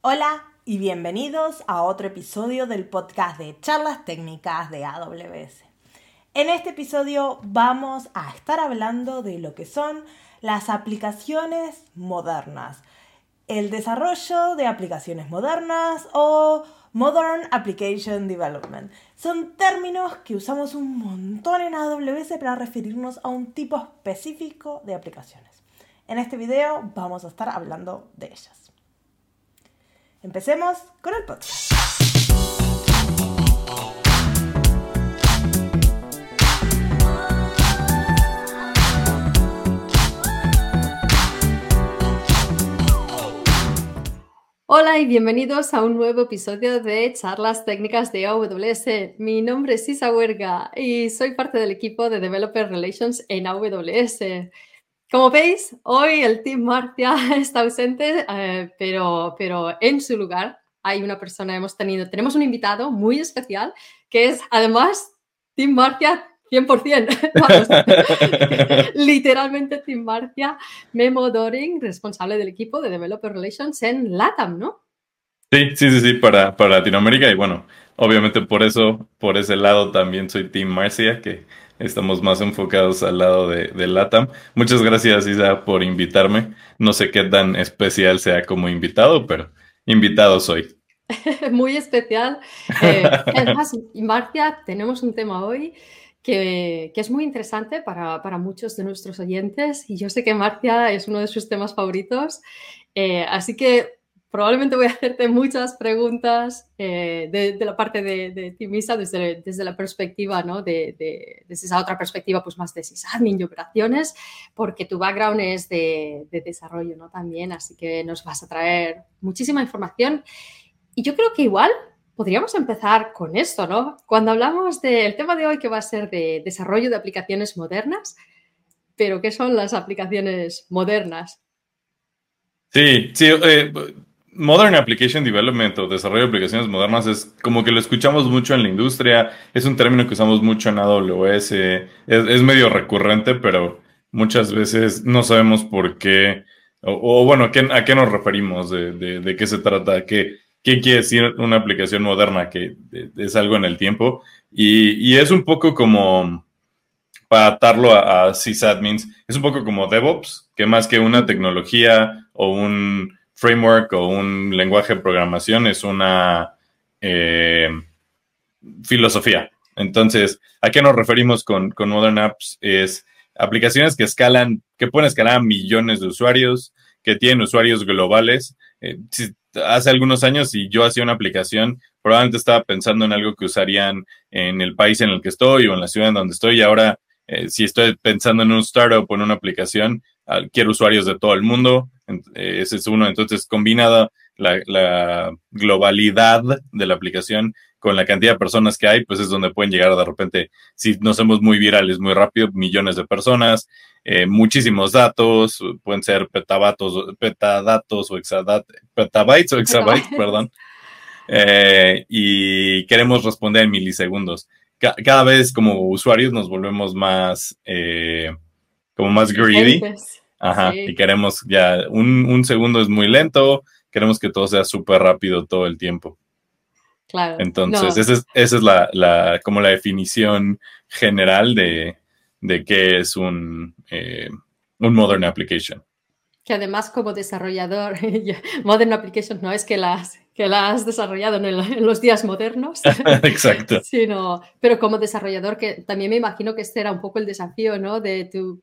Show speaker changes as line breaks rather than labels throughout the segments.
Hola y bienvenidos a otro episodio del podcast de charlas técnicas de AWS. En este episodio vamos a estar hablando de lo que son las aplicaciones modernas, el desarrollo de aplicaciones modernas o Modern Application Development. Son términos que usamos un montón en AWS para referirnos a un tipo específico de aplicaciones. En este video vamos a estar hablando de ellas. Empecemos con el podcast.
Hola y bienvenidos a un nuevo episodio de Charlas Técnicas de AWS. Mi nombre es Isa Huerga y soy parte del equipo de Developer Relations en AWS. Como veis, hoy el Team Marcia está ausente, eh, pero, pero en su lugar hay una persona, hemos tenido, tenemos un invitado muy especial que es además Team Marcia 100%. literalmente Team Marcia, Memo Doring, responsable del equipo de Developer Relations en LATAM, ¿no?
Sí, sí, sí, sí, para, para Latinoamérica y bueno, obviamente por eso, por ese lado también soy Team Marcia, que estamos más enfocados al lado de, de, LATAM. Muchas gracias, Isa, por invitarme. No sé qué tan especial sea como invitado, pero invitado soy.
Muy especial. Eh, además, Marcia, tenemos un tema hoy que, que es muy interesante para, para, muchos de nuestros oyentes y yo sé que Marcia es uno de sus temas favoritos. Eh, así que probablemente voy a hacerte muchas preguntas eh, de, la parte de, de Timisa desde, desde, la perspectiva, ¿no? De, desde esa otra perspectiva, pues más de sysadmin y operaciones, porque tu background es de, desarrollo, ¿no? También, así que nos vas a traer muchísima información. Y yo creo que igual podríamos empezar con esto, ¿no? Cuando hablamos del tema de hoy que va a ser de desarrollo de aplicaciones modernas, pero ¿qué son las aplicaciones modernas?
Sí, sí, eh, Modern Application Development o desarrollo de aplicaciones modernas es como que lo escuchamos mucho en la industria, es un término que usamos mucho en AWS, es, medio recurrente, pero muchas veces no sabemos por qué, o, bueno, ¿a qué, ¿a qué, nos referimos? ¿De, de, qué se trata? ¿Qué, ¿Qué, quiere decir una aplicación moderna? Que es algo en el tiempo. Y, y es un poco como, para atarlo a sysadmins, es un poco como DevOps, que más que una tecnología o un framework o un lenguaje de programación es una eh, filosofía. Entonces, ¿a qué nos referimos con, con, Modern Apps? Es aplicaciones que escalan, que pueden escalar a millones de usuarios, que tienen usuarios globales. Eh, hace algunos años, si yo hacía una aplicación, probablemente estaba pensando en algo que usarían en el país en el que estoy o en la ciudad en donde estoy. Y ahora, eh, si estoy pensando en un startup o en una aplicación, quiero usuarios de todo el mundo, ese es uno. Entonces, combinada la, la, globalidad de la aplicación con la cantidad de personas que hay, pues es donde pueden llegar de repente, si nos hacemos muy virales muy rápido, millones de personas, eh, muchísimos datos, pueden ser petabatos, petadatos o exadatos, petabytes o exabytes, perdón. Eh, y queremos responder en milisegundos. Ca cada vez como usuarios nos volvemos más, eh, como más greedy. Ajá, sí. y queremos ya, un, un, segundo es muy lento, queremos que todo sea súper rápido todo el tiempo.
Claro.
Entonces, no. esa es, esa es la, la, como la definición general de, de qué es un, eh, un Modern Application.
Que además como desarrollador, Modern Application no es que las, que la has desarrollado en, el, en los días modernos.
Exacto.
Sino, pero como desarrollador, que también me imagino que este era un poco el desafío, ¿no? De tu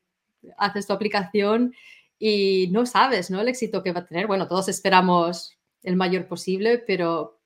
haces tu aplicación y no sabes ¿no? el éxito que va a tener. Bueno, todos esperamos el mayor posible, pero,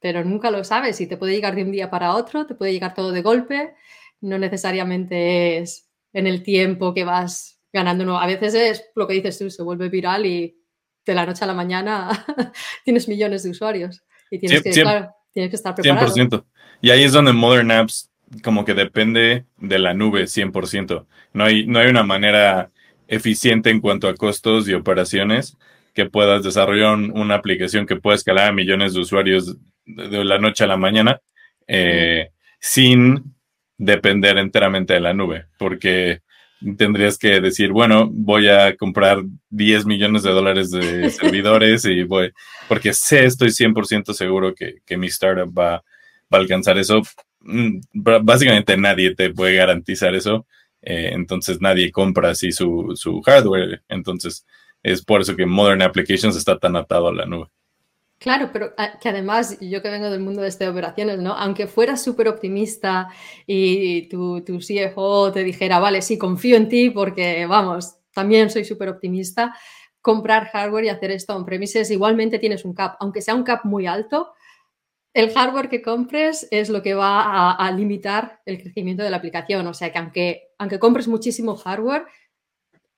pero nunca lo sabes y te puede llegar de un día para otro, te puede llegar todo de golpe, no necesariamente es en el tiempo que vas ganando. No. A veces es lo que dices tú, se vuelve viral y de la noche a la mañana tienes millones de usuarios y tienes, 100, que, 100, claro, tienes que estar preparado.
100%. Y ahí es donde Modern Apps como que depende de la nube 100%. No hay, no hay una manera eficiente en cuanto a costos y operaciones que puedas desarrollar un, una aplicación que pueda escalar a millones de usuarios de, de la noche a la mañana eh, sin depender enteramente de la nube. Porque tendrías que decir, bueno, voy a comprar 10 millones de dólares de servidores y voy, porque sé, estoy 100% seguro que, que, mi startup va, va, a alcanzar eso. Mm, básicamente nadie te puede garantizar eso, eh, entonces nadie compra así su, su hardware, entonces es por eso que Modern Applications está tan atado a la nube.
Claro, pero ah, que además, yo que vengo del mundo de este operaciones, ¿no? Aunque fueras súper optimista y tu, tu CFO te dijera, vale, sí, confío en ti porque, vamos, también soy súper optimista, comprar hardware y hacer esto on-premises, igualmente tienes un cap, aunque sea un cap muy alto, el hardware que compres es lo que va a, limitar el crecimiento de la aplicación. O sea que aunque, aunque compres muchísimo hardware,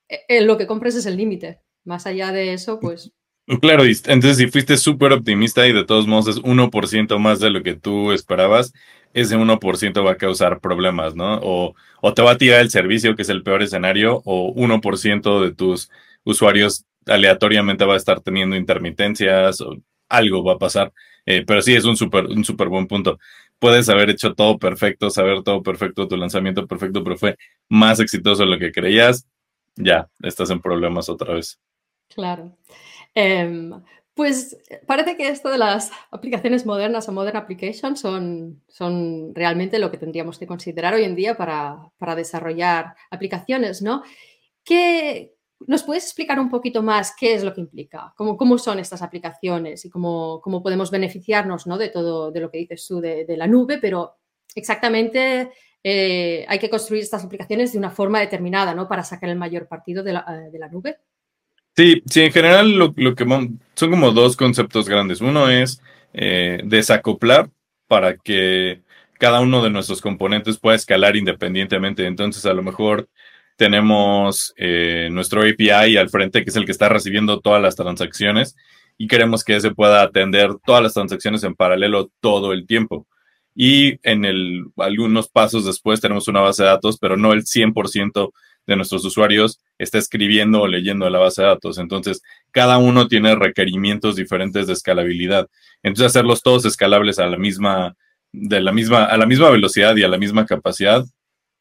eh, lo que compres es el límite. Más allá de eso, pues
Claro, entonces si fuiste súper optimista y de todos modos es 1% más de lo que tú esperabas, ese 1% va a causar problemas, ¿no? O, o, te va a tirar el servicio, que es el peor escenario, o 1% de tus usuarios aleatoriamente va a estar teniendo intermitencias, o algo va a pasar. Eh, pero sí, es un súper un super buen punto. Puedes haber hecho todo perfecto, saber todo perfecto, tu lanzamiento perfecto, pero fue más exitoso de lo que creías, ya, estás en problemas otra vez.
Claro. Em, pues parece que esto de las aplicaciones modernas o modern applications son, son realmente lo que tendríamos que considerar hoy en día para, para desarrollar aplicaciones, ¿no? ¿Qué, ¿Nos puedes explicar un poquito más qué es lo que implica? ¿Cómo, cómo son estas aplicaciones y cómo, cómo, podemos beneficiarnos ¿no? de todo de lo que dices tú de, la nube? Pero exactamente eh, hay que construir estas aplicaciones de una forma determinada ¿no? para sacar el mayor partido de la, de la nube.
Sí, sí, en general lo, que son como dos conceptos grandes. Uno es eh, desacoplar para que cada uno de nuestros componentes pueda escalar independientemente. Entonces, a lo mejor tenemos eh, nuestro API al frente, que es el que está recibiendo todas las transacciones, y queremos que ese pueda atender todas las transacciones en paralelo todo el tiempo. Y en el, algunos pasos después tenemos una base de datos, pero no el 100% de nuestros usuarios está escribiendo o leyendo la base de datos. Entonces, cada uno tiene requerimientos diferentes de escalabilidad. Entonces, hacerlos todos escalables a la misma, de la misma, a la misma velocidad y a la misma capacidad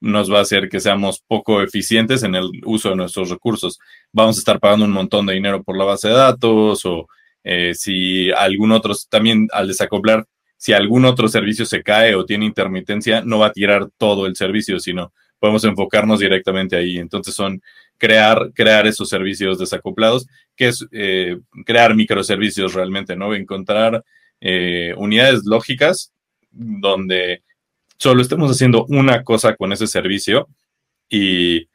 nos va a hacer que seamos poco eficientes en el uso de nuestros recursos. Vamos a estar pagando un montón de dinero por la base de datos o eh, si algún otro, también al desacoplar, si algún otro servicio se cae o tiene intermitencia, no va a tirar todo el servicio, sino podemos enfocarnos directamente ahí. Entonces son crear, crear esos servicios desacoplados, que es eh, crear microservicios realmente, ¿no? Encontrar eh, unidades lógicas donde solo estemos haciendo una cosa con ese servicio y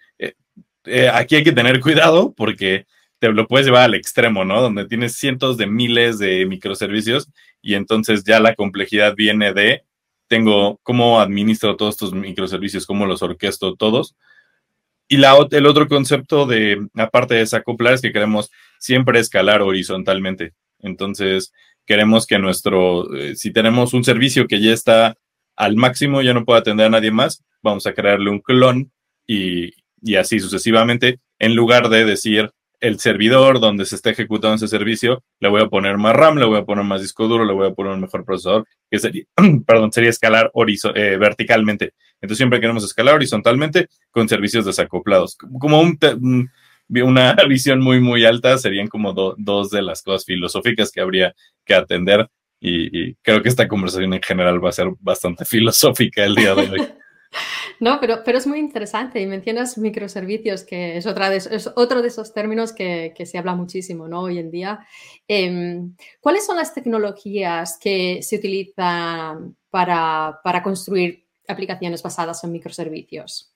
eh, aquí hay que tener cuidado porque te lo puedes llevar al extremo, ¿no? Donde tienes cientos de miles de microservicios y entonces ya la complejidad viene de tengo cómo administro todos estos microservicios, cómo los orquesto todos. Y la, el otro concepto de, aparte de desacoplar, es que queremos siempre escalar horizontalmente. Entonces, queremos que nuestro, eh, si tenemos un servicio que ya está al máximo, ya no puede atender a nadie más, vamos a crearle un clon y, y así sucesivamente, en lugar de decir, el servidor donde se está ejecutando ese servicio, le voy a poner más RAM, le voy a poner más disco duro, le voy a poner un mejor procesador, que sería, perdón, sería escalar eh, verticalmente. Entonces siempre queremos escalar horizontalmente con servicios desacoplados. Como un, una visión muy, muy alta, serían como dos de las cosas filosóficas que habría que atender. Y creo que esta conversación en general va a ser bastante filosófica el día de hoy.
No, pero, pero es muy interesante y mencionas microservicios, que es, otra de, es otro de esos términos que, que, se habla muchísimo ¿no? hoy en día. Eh, ¿Cuáles son las tecnologías que se utilizan para, para construir aplicaciones basadas en microservicios?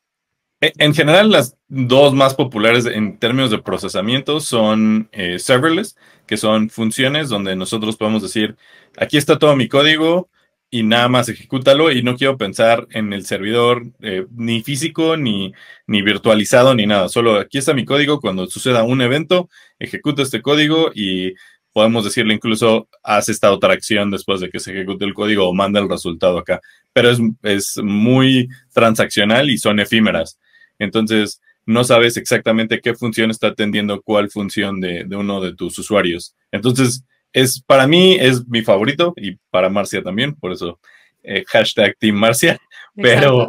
En general, las dos más populares en términos de procesamiento son eh, serverless, que son funciones donde nosotros podemos decir, aquí está todo mi código, y nada más ejecútalo y no quiero pensar en el servidor eh, ni físico ni, ni virtualizado ni nada. Solo aquí está mi código. Cuando suceda un evento, ejecuto este código y podemos decirle incluso haz esta otra acción después de que se ejecute el código o manda el resultado acá. Pero es, es muy transaccional y son efímeras. Entonces, no sabes exactamente qué función está atendiendo cuál función de, de uno de tus usuarios. Entonces, es para mí es mi favorito y para Marcia también, por eso eh, hashtag Team Marcia, pero,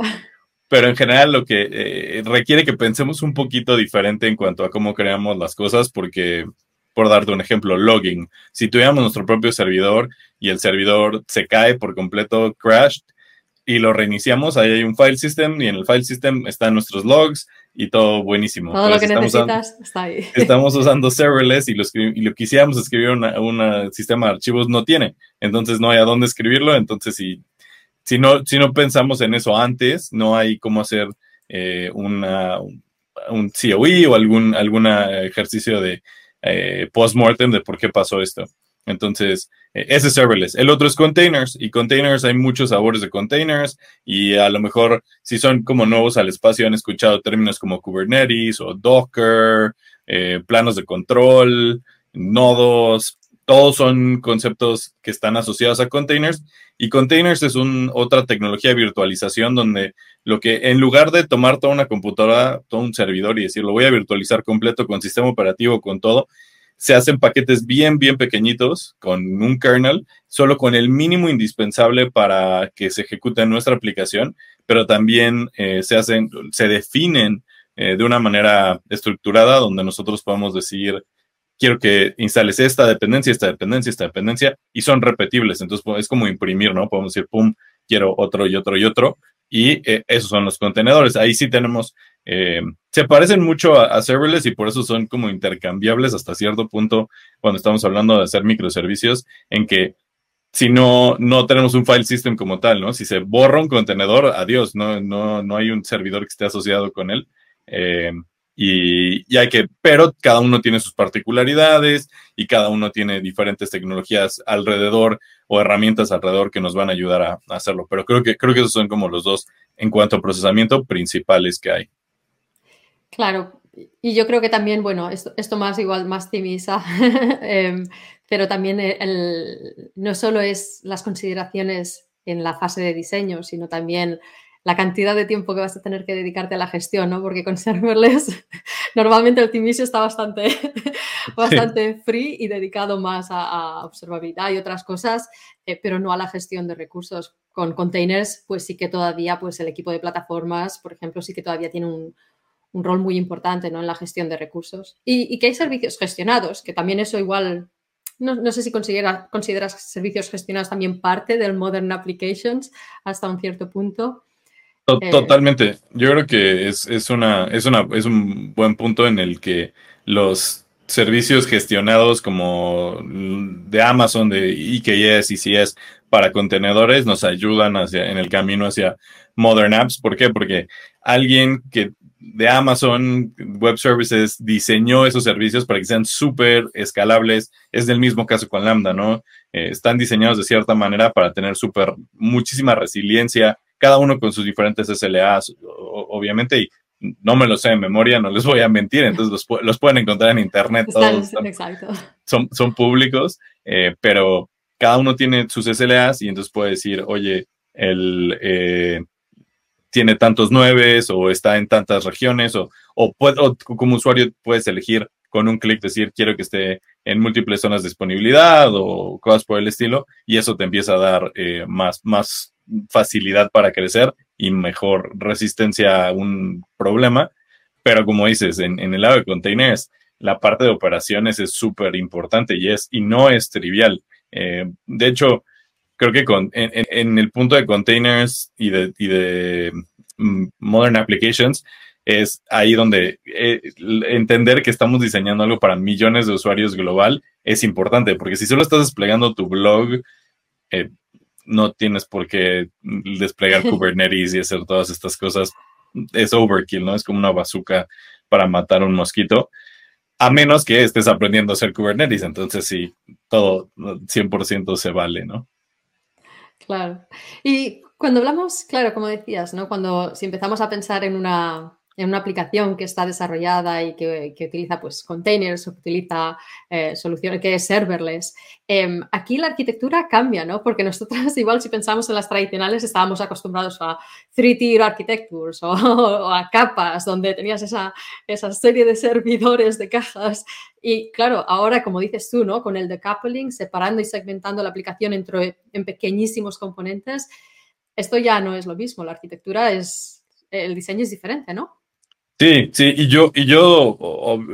pero en general lo que eh, requiere que pensemos un poquito diferente en cuanto a cómo creamos las cosas, porque, por darte un ejemplo, logging, si tuviéramos nuestro propio servidor y el servidor se cae por completo, crashed, y lo reiniciamos, ahí hay un file system y en el file system están nuestros logs y todo buenísimo.
Todo lo que necesitas está ahí.
Estamos usando serverless y lo, y lo quisiéramos escribir un sistema de archivos no tiene. Entonces no hay a dónde escribirlo. Entonces si, si, no, si no pensamos en eso antes, no hay cómo hacer eh, una, un COE o algún algún ejercicio de eh, post-mortem de por qué pasó esto. Entonces, eh, ese es serverless. El otro es containers y containers hay muchos sabores de containers y a lo mejor si son como nuevos al espacio han escuchado términos como Kubernetes o Docker, eh, planos de control, nodos, todos son conceptos que están asociados a containers y containers es un, otra tecnología de virtualización donde lo que en lugar de tomar toda una computadora, todo un servidor y decir lo voy a virtualizar completo con sistema operativo, con todo, se hacen paquetes bien, bien pequeñitos con un kernel, solo con el mínimo indispensable para que se ejecute nuestra aplicación, pero también eh, se hacen, se definen eh, de una manera estructurada donde nosotros podemos decir, quiero que instales esta dependencia, esta dependencia, esta dependencia, y son repetibles. Entonces es como imprimir, ¿no? Podemos decir, pum, quiero otro y otro y otro, y eh, esos son los contenedores. Ahí sí tenemos eh, se parecen mucho a, serverless y por eso son como intercambiables hasta cierto punto cuando estamos hablando de hacer microservicios, en que si no, no tenemos un file system como tal, ¿no? Si se borra un contenedor, adiós, no, no, no hay un servidor que esté asociado con él. Eh, y, hay que, pero cada uno tiene sus particularidades y cada uno tiene diferentes tecnologías alrededor o herramientas alrededor que nos van a ayudar a, a hacerlo. Pero creo que, creo que esos son como los dos en cuanto a procesamiento principales que hay.
Claro, y yo creo que también, bueno, esto, esto más igual, más timisa, em, pero también el, no solo es las consideraciones en la fase de diseño, sino también la cantidad de tiempo que vas a tener que dedicarte a la gestión, ¿no? Porque con serverless normalmente el Timisio está bastante, bastante free y dedicado más a, observabilidad y otras cosas, eh, pero no a la gestión de recursos. Con containers, pues sí que todavía, pues el equipo de plataformas, por ejemplo, sí que todavía tiene un, un rol muy importante ¿no? en la gestión de recursos. Y, que hay servicios gestionados, que también eso igual, no, sé si considera, consideras servicios gestionados también parte del Modern Applications hasta un cierto punto.
Eh, totalmente. Yo creo que es, una, es, una, es un buen punto en el que los servicios gestionados como de Amazon, de IKS, ICS para contenedores nos ayudan hacia, en el camino hacia Modern Apps. ¿Por qué? Porque alguien que de Amazon Web Services diseñó esos servicios para que sean súper escalables. Es del mismo caso con Lambda, ¿no? Eh, están diseñados de cierta manera para tener súper, muchísima resiliencia, cada uno con sus diferentes SLAs, obviamente, y no me lo sé de memoria, no les voy a mentir, entonces los, pueden encontrar en internet. todos Son, son públicos, eh, pero cada uno tiene sus SLAs y entonces puede decir, oye, el... Eh, tiene tantos nueves o está en tantas regiones o, o, como usuario puedes elegir con un clic decir quiero que esté en múltiples zonas de disponibilidad o cosas por el estilo y eso te empieza a dar eh, más, más facilidad para crecer y mejor resistencia a un problema. Pero como dices, en, el lado de containers, la parte de operaciones es súper importante y, es, y no es trivial. Eh, de hecho, creo que con, en, el punto de containers y de, y de mm, modern applications, es ahí donde eh, entender que estamos diseñando algo para millones de usuarios global es importante, porque si solo estás desplegando tu blog, eh, no tienes por qué desplegar Kubernetes y hacer todas estas cosas. Es overkill, ¿no? Es como una bazooka para matar un mosquito, a menos que estés aprendiendo a hacer Kubernetes. Entonces, sí, todo 100% se vale, ¿no?
Claro. Y cuando hablamos, claro, como decías, ¿no? Cuando si empezamos a pensar en una, en una aplicación que está desarrollada y que, utiliza pues, containers o que utiliza eh, soluciones que es serverless, em, aquí la arquitectura cambia, ¿no? Porque nosotros igual si pensamos en las tradicionales estábamos acostumbrados a three-tier architectures o, a capas donde tenías esa, esa serie de servidores de cajas y claro, ahora como dices tú, ¿no? Con el decoupling, separando y segmentando la aplicación entre, en pequeñísimos componentes, esto ya no es lo mismo. La arquitectura es el diseño es diferente, ¿no?
Sí, sí, y yo, y yo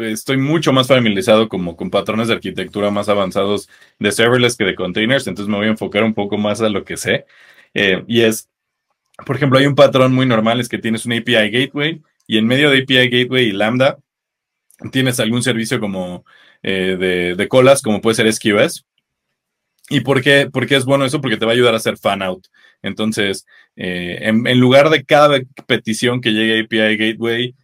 estoy mucho más familiarizado como con patrones de arquitectura más avanzados de serverless que de containers, entonces me voy a enfocar un poco más a lo que sé. Eh, y es, por ejemplo, hay un patrón muy normal, es que tienes un API gateway y en medio de API gateway y Lambda tienes algún servicio como eh, de, de, colas, como puede ser SQS. ¿Y por qué, por qué es bueno eso? Porque te va a ayudar a hacer fan out. Entonces, eh, en, en, lugar de cada petición que llegue a API Gateway,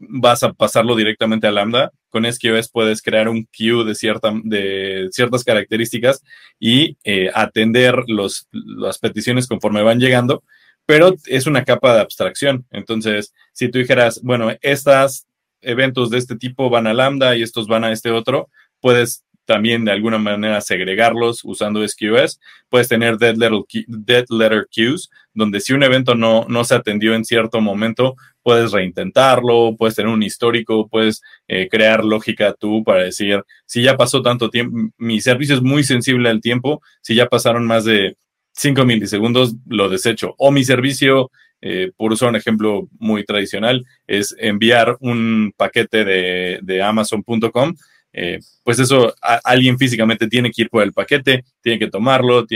vas a pasarlo directamente a Lambda. Con SQS puedes crear un queue de, cierta, de ciertas características y eh, atender los, las peticiones conforme van llegando, pero es una capa de abstracción. Entonces, si tú dijeras, bueno, estos eventos de este tipo van a Lambda y estos van a este otro, puedes también de alguna manera segregarlos usando SQS. Puedes tener dead letter, dead letter queues, donde si un evento no, no se atendió en cierto momento, puedes reintentarlo, puedes tener un histórico, puedes eh, crear lógica tú para decir, si ya pasó tanto tiempo, mi servicio es muy sensible al tiempo, si ya pasaron más de 5 milisegundos, lo desecho. O mi servicio, eh, por usar un ejemplo muy tradicional, es enviar un paquete de, de amazon.com eh, pues eso alguien físicamente tiene que ir por el paquete, tiene que tomarlo.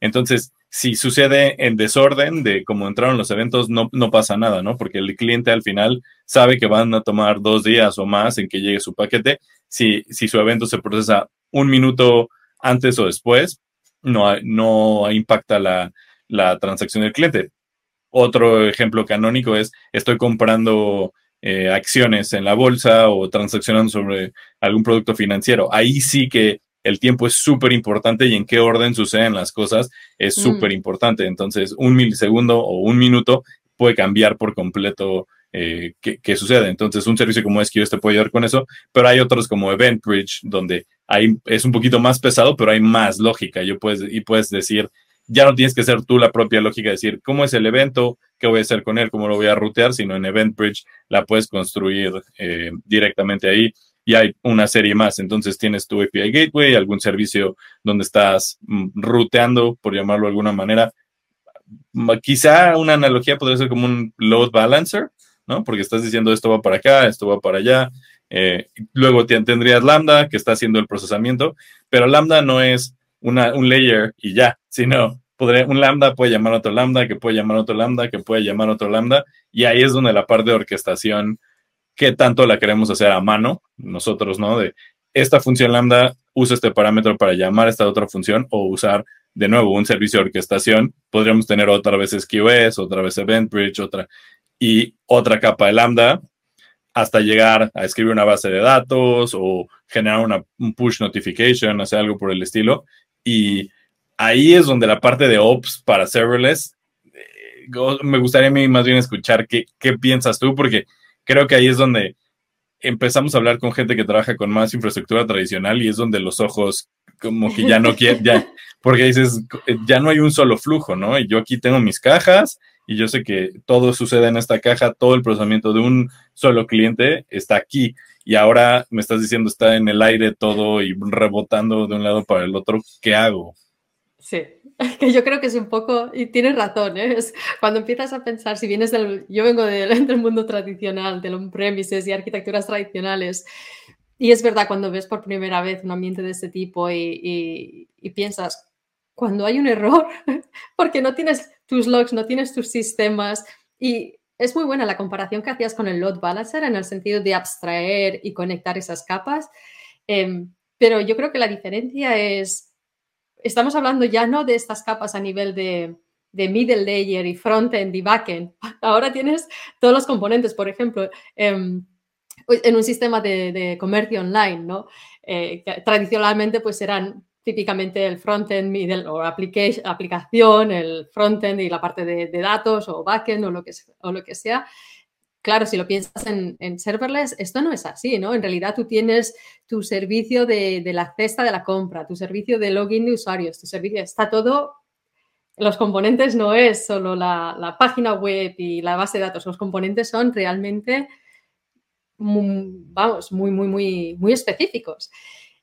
entonces, si sucede en desorden de cómo entraron los eventos, no, no pasa nada, ¿no? Porque el cliente al final sabe que van a tomar dos días o más en que llegue su paquete. Si, si su evento se procesa un minuto antes o después, no, no impacta la, la transacción del cliente. Otro ejemplo canónico es, estoy comprando eh, acciones en la bolsa o transaccionando sobre algún producto financiero. Ahí sí que el tiempo es súper importante y en qué orden suceden las cosas es mm. súper importante. Entonces, un milisegundo o un minuto puede cambiar por completo eh, qué, sucede. Entonces, un servicio como SQS te puede ayudar con eso, pero hay otros como EventBridge, donde hay, es un poquito más pesado, pero hay más lógica. Yo puedes, y puedes decir, ya no tienes que ser tú la propia lógica, decir cómo es el evento, qué voy a hacer con él, cómo lo voy a rutear, sino en EventBridge la puedes construir eh, directamente ahí y hay una serie más. Entonces tienes tu API Gateway, algún servicio donde estás mm, ruteando, por llamarlo de alguna manera. Quizá una analogía podría ser como un load balancer, ¿no? Porque estás diciendo esto va para acá, esto va para allá. Eh, luego tendrías Lambda que está haciendo el procesamiento, pero Lambda no es una, un layer y ya, sino podría, un lambda puede llamar a otro lambda, que puede llamar a otro lambda, que puede llamar a otro lambda, y ahí es donde la parte de orquestación, que tanto la queremos hacer a mano, nosotros, ¿no? De esta función lambda usa este parámetro para llamar a esta otra función o usar de nuevo un servicio de orquestación, podríamos tener otra vez SQS, otra vez EventBridge, otra y otra capa de lambda hasta llegar a escribir una base de datos o generar una, un push notification, hacer algo por el estilo. Y ahí es donde la parte de ops para serverless, eh, me gustaría a mí más bien escuchar qué, qué piensas tú, porque creo que ahí es donde empezamos a hablar con gente que trabaja con más infraestructura tradicional y es donde los ojos como que ya no quieren, ya, porque dices, ya no hay un solo flujo, ¿no? Y yo aquí tengo mis cajas y yo sé que todo sucede en esta caja, todo el procesamiento de un solo cliente está aquí y ahora me estás diciendo está en el aire todo y rebotando de un lado para el otro, ¿qué hago?
Sí, que yo creo que es un poco, y tienes razón, ¿eh? es cuando empiezas a pensar, si vienes del, yo vengo del, del mundo tradicional, del on-premises y arquitecturas tradicionales, y es verdad, cuando ves por primera vez un ambiente de este tipo y, y, y piensas, cuando hay un error, porque no tienes tus logs, no tienes tus sistemas, y es muy buena la comparación que hacías con el load balancer en el sentido de abstraer y conectar esas capas. Em, pero yo creo que la diferencia es, estamos hablando ya no de estas capas a nivel de, middle layer y frontend y backend. Ahora tienes todos los componentes, por ejemplo, em, en un sistema de, comercio online, ¿no? Eh, tradicionalmente pues eran típicamente el frontend, middle o aplicación, el frontend y la parte de, datos o backend o lo que, o lo que sea. Claro, si lo piensas en, serverless, esto no es así, ¿no? En realidad tú tienes tu servicio de, la cesta de la compra, tu servicio de login de usuarios, tu servicio, está todo los componentes no es solo la, página web y la base de datos, los componentes son realmente, vamos, muy, muy, muy, muy específicos.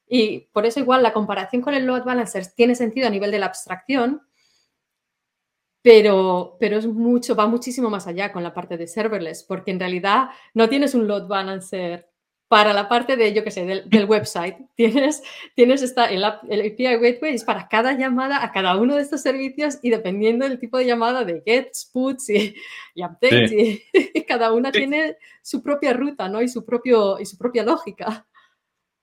Y por eso igual la comparación con el load balancer tiene sentido a nivel de la abstracción, pero, pero es mucho, va muchísimo más allá con la parte de serverless, porque en realidad no tienes un load balancer para la parte de, yo qué sé, del, website. Tienes, tienes esta, el, API Gateway es para cada llamada a cada uno de estos servicios y dependiendo del tipo de llamada de gets, puts y, updates, y, cada una tiene su propia ruta, ¿no? Y su, propio, y su propia lógica.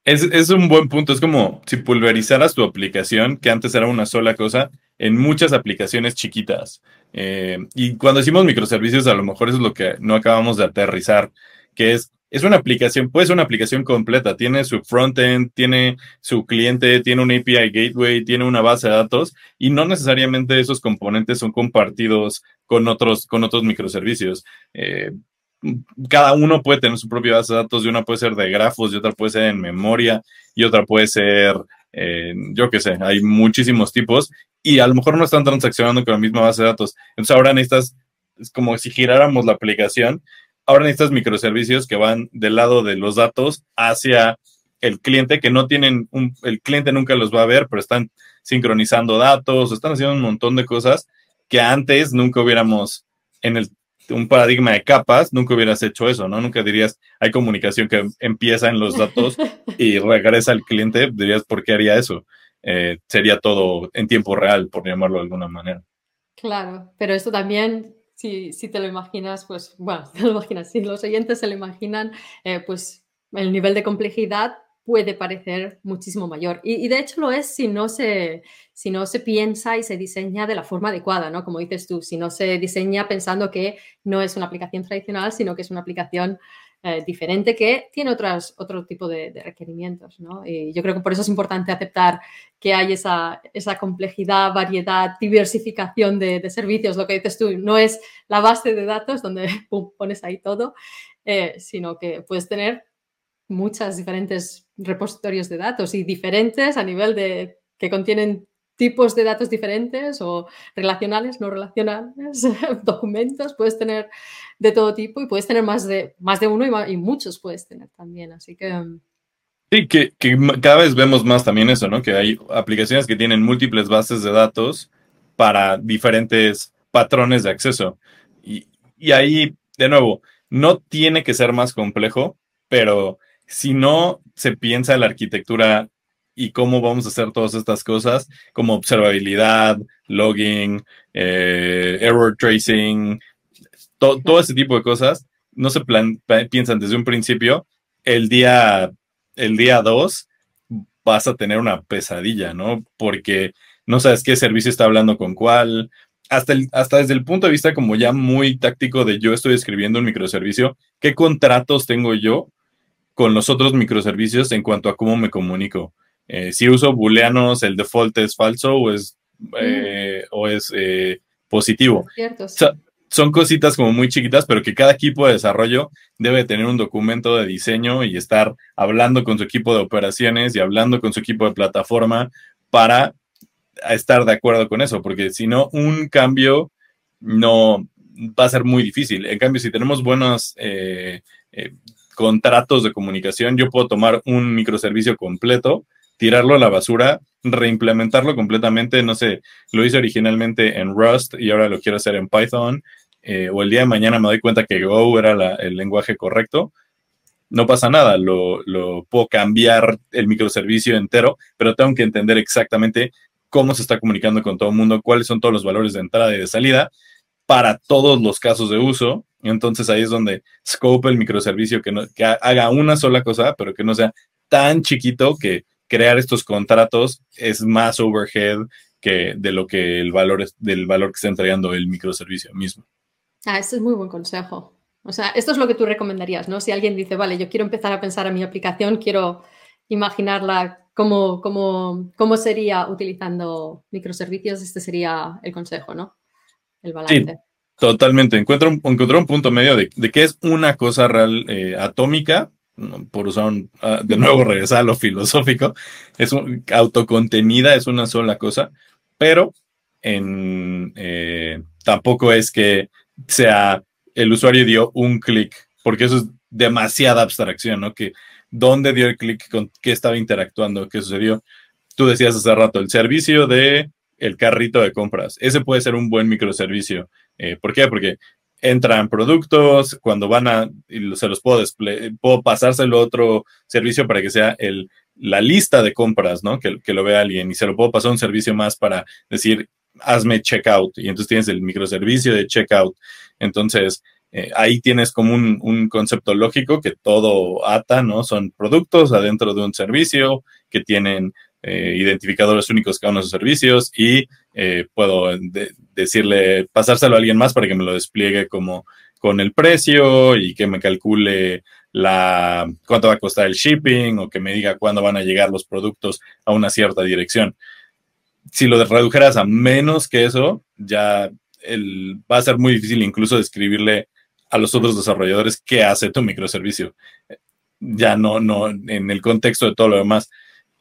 Es, es, un buen punto. Es como si pulverizaras tu aplicación, que antes era una sola cosa, en muchas aplicaciones chiquitas. Eh, y cuando decimos microservicios, a lo mejor eso es lo que no acabamos de aterrizar, que es es una aplicación, puede ser una aplicación completa. Tiene su frontend, tiene su cliente, tiene un API gateway, tiene una base de datos y no necesariamente esos componentes son compartidos con otros, con otros microservicios. Eh, cada uno puede tener su propia base de datos y una puede ser de grafos y otra puede ser en memoria y otra puede ser, yo qué sé, hay muchísimos tipos y a lo mejor no están transaccionando con la misma base de datos. Entonces ahora necesitas, es como si giráramos la aplicación ahora necesitas microservicios que van del lado de los datos hacia el cliente, que no tienen, un, el cliente nunca los va a ver, pero están sincronizando datos, están haciendo un montón de cosas que antes nunca hubiéramos, en el, un paradigma de capas, nunca hubieras hecho eso, ¿no? Nunca dirías, hay comunicación que empieza en los datos y regresa al cliente, dirías, ¿por qué haría eso? Eh, sería todo en tiempo real, por llamarlo de alguna manera.
Claro, pero esto también si, te lo imaginas, pues, bueno, te lo imaginas, si los oyentes se lo imaginan, eh, pues el nivel de complejidad puede parecer muchísimo mayor. Y, de hecho lo es si no, se, si no se piensa y se diseña de la forma adecuada, ¿no? Como dices tú, si no se diseña pensando que no es una aplicación tradicional, sino que es una aplicación eh, diferente que tiene otras, otro tipo de, requerimientos. ¿no? Y yo creo que por eso es importante aceptar que hay esa, esa complejidad, variedad, diversificación de, servicios. Lo que dices tú no es la base de datos donde pones ahí todo, eh, sino que puedes tener muchas diferentes repositorios de datos y diferentes a nivel de que contienen tipos de datos diferentes o relacionales, no relacionales, documentos, puedes tener de todo tipo y puedes tener más de, más de uno y, muchos puedes tener también. Así que... Mm.
Sí, que, cada vez vemos más también eso, ¿no? Que hay aplicaciones que tienen múltiples bases de datos para diferentes patrones de acceso. Y, y ahí, de nuevo, no tiene que ser más complejo, pero si no se piensa en la arquitectura y cómo vamos a hacer todas estas cosas, como observabilidad, logging, eh, error tracing, todo ese tipo de cosas, no se piensan desde un principio, el día, el día dos vas a tener una pesadilla, ¿no? Porque no sabes qué servicio está hablando con cuál. Hasta, hasta desde el punto de vista como ya muy táctico de yo estoy escribiendo un microservicio, ¿qué contratos tengo yo con los otros microservicios en cuanto a cómo me comunico? Eh, si uso booleanos, el default es falso o es, eh, o es eh, positivo. son cositas como muy chiquitas, pero que cada equipo de desarrollo debe tener un documento de diseño y estar hablando con su equipo de operaciones y hablando con su equipo de plataforma para estar de acuerdo con eso, porque si no, un cambio no va a ser muy difícil. En cambio, si tenemos buenos contratos de comunicación, yo puedo tomar un microservicio completo tirarlo a la basura, reimplementarlo completamente, no sé, lo hice originalmente en Rust y ahora lo quiero hacer en Python, eh, o el día de mañana me doy cuenta que Go era el lenguaje correcto, no pasa nada, lo, lo, puedo cambiar el microservicio entero, pero tengo que entender exactamente cómo se está comunicando con todo el mundo, cuáles son todos los valores de entrada y de salida para todos los casos de uso. Entonces ahí es donde scope el microservicio que, no, que haga una sola cosa, pero que no sea tan chiquito que crear estos contratos es más overhead que de lo que el valor es, del valor que está entregando el microservicio mismo.
Ah, este es muy buen consejo. O sea, esto es lo que tú recomendarías, ¿no? Si alguien dice, vale, yo quiero empezar a pensar en mi aplicación, quiero imaginarla cómo, cómo, cómo sería utilizando microservicios, este sería el consejo, ¿no? El balance.
Totalmente. Encuentro un, un punto medio de, de que es una cosa real eh, atómica por usar ah, de nuevo regresar a lo filosófico, es autocontenida, es una sola cosa, pero en, eh, tampoco es que sea el usuario dio un clic, porque eso es demasiada abstracción, ¿no? Que dónde dio el clic, con qué estaba interactuando, qué sucedió. Tú decías hace rato, el servicio de el carrito de compras. Ese puede ser un buen microservicio. Eh, ¿Por qué? Porque entran productos, cuando van a, se los puedo, puedo pasárselo a otro servicio para que sea el, la lista de compras, ¿no? Que, que, lo vea alguien y se lo puedo pasar a un servicio más para decir, hazme checkout y entonces tienes el microservicio de checkout. Entonces, eh, ahí tienes como un, un, concepto lógico que todo ata, ¿no? Son productos adentro de un servicio que tienen eh, identificadores únicos cada uno de sus servicios y eh, puedo decirle, pasárselo a alguien más para que me lo despliegue como con el precio y que me calcule la cuánto va a costar el shipping o que me diga cuándo van a llegar los productos a una cierta dirección. Si lo redujeras a menos que eso, ya el, va a ser muy difícil incluso describirle a los otros desarrolladores qué hace tu microservicio. Ya no, no, en el contexto de todo lo demás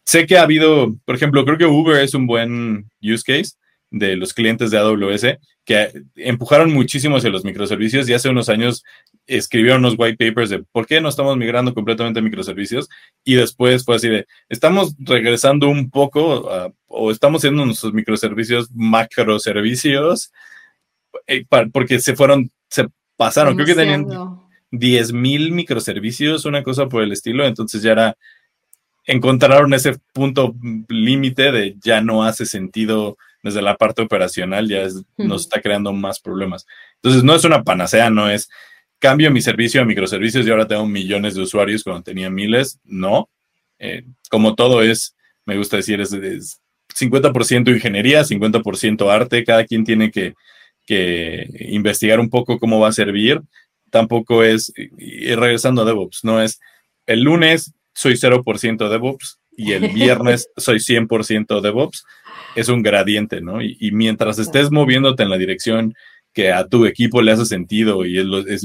sé que ha habido, por ejemplo, creo que Uber es un buen use case de los clientes de AWS que empujaron muchísimo hacia los microservicios y hace unos años escribieron unos white papers de por qué no estamos migrando completamente a microservicios y después fue así de estamos regresando un poco o estamos haciendo nuestros microservicios macroservicios eh, porque se fueron, se pasaron, creo que tenían 10.000 microservicios, una cosa por el estilo, entonces ya era encontraron ese punto límite de ya no hace sentido desde la parte operacional, ya nos está creando más problemas. Entonces, no es una panacea, no es cambio mi servicio a microservicios y ahora tengo millones de usuarios cuando tenía miles. No. Eh, como todo es, me gusta decir, es, 50% ingeniería, 50% arte. Cada quien tiene que, que, investigar un poco cómo va a servir. Tampoco es, y regresando a DevOps, no es el lunes soy 0% DevOps y el viernes soy 100% DevOps, es un gradiente, ¿no? Y, mientras estés moviéndote en la dirección que a tu equipo le hace sentido y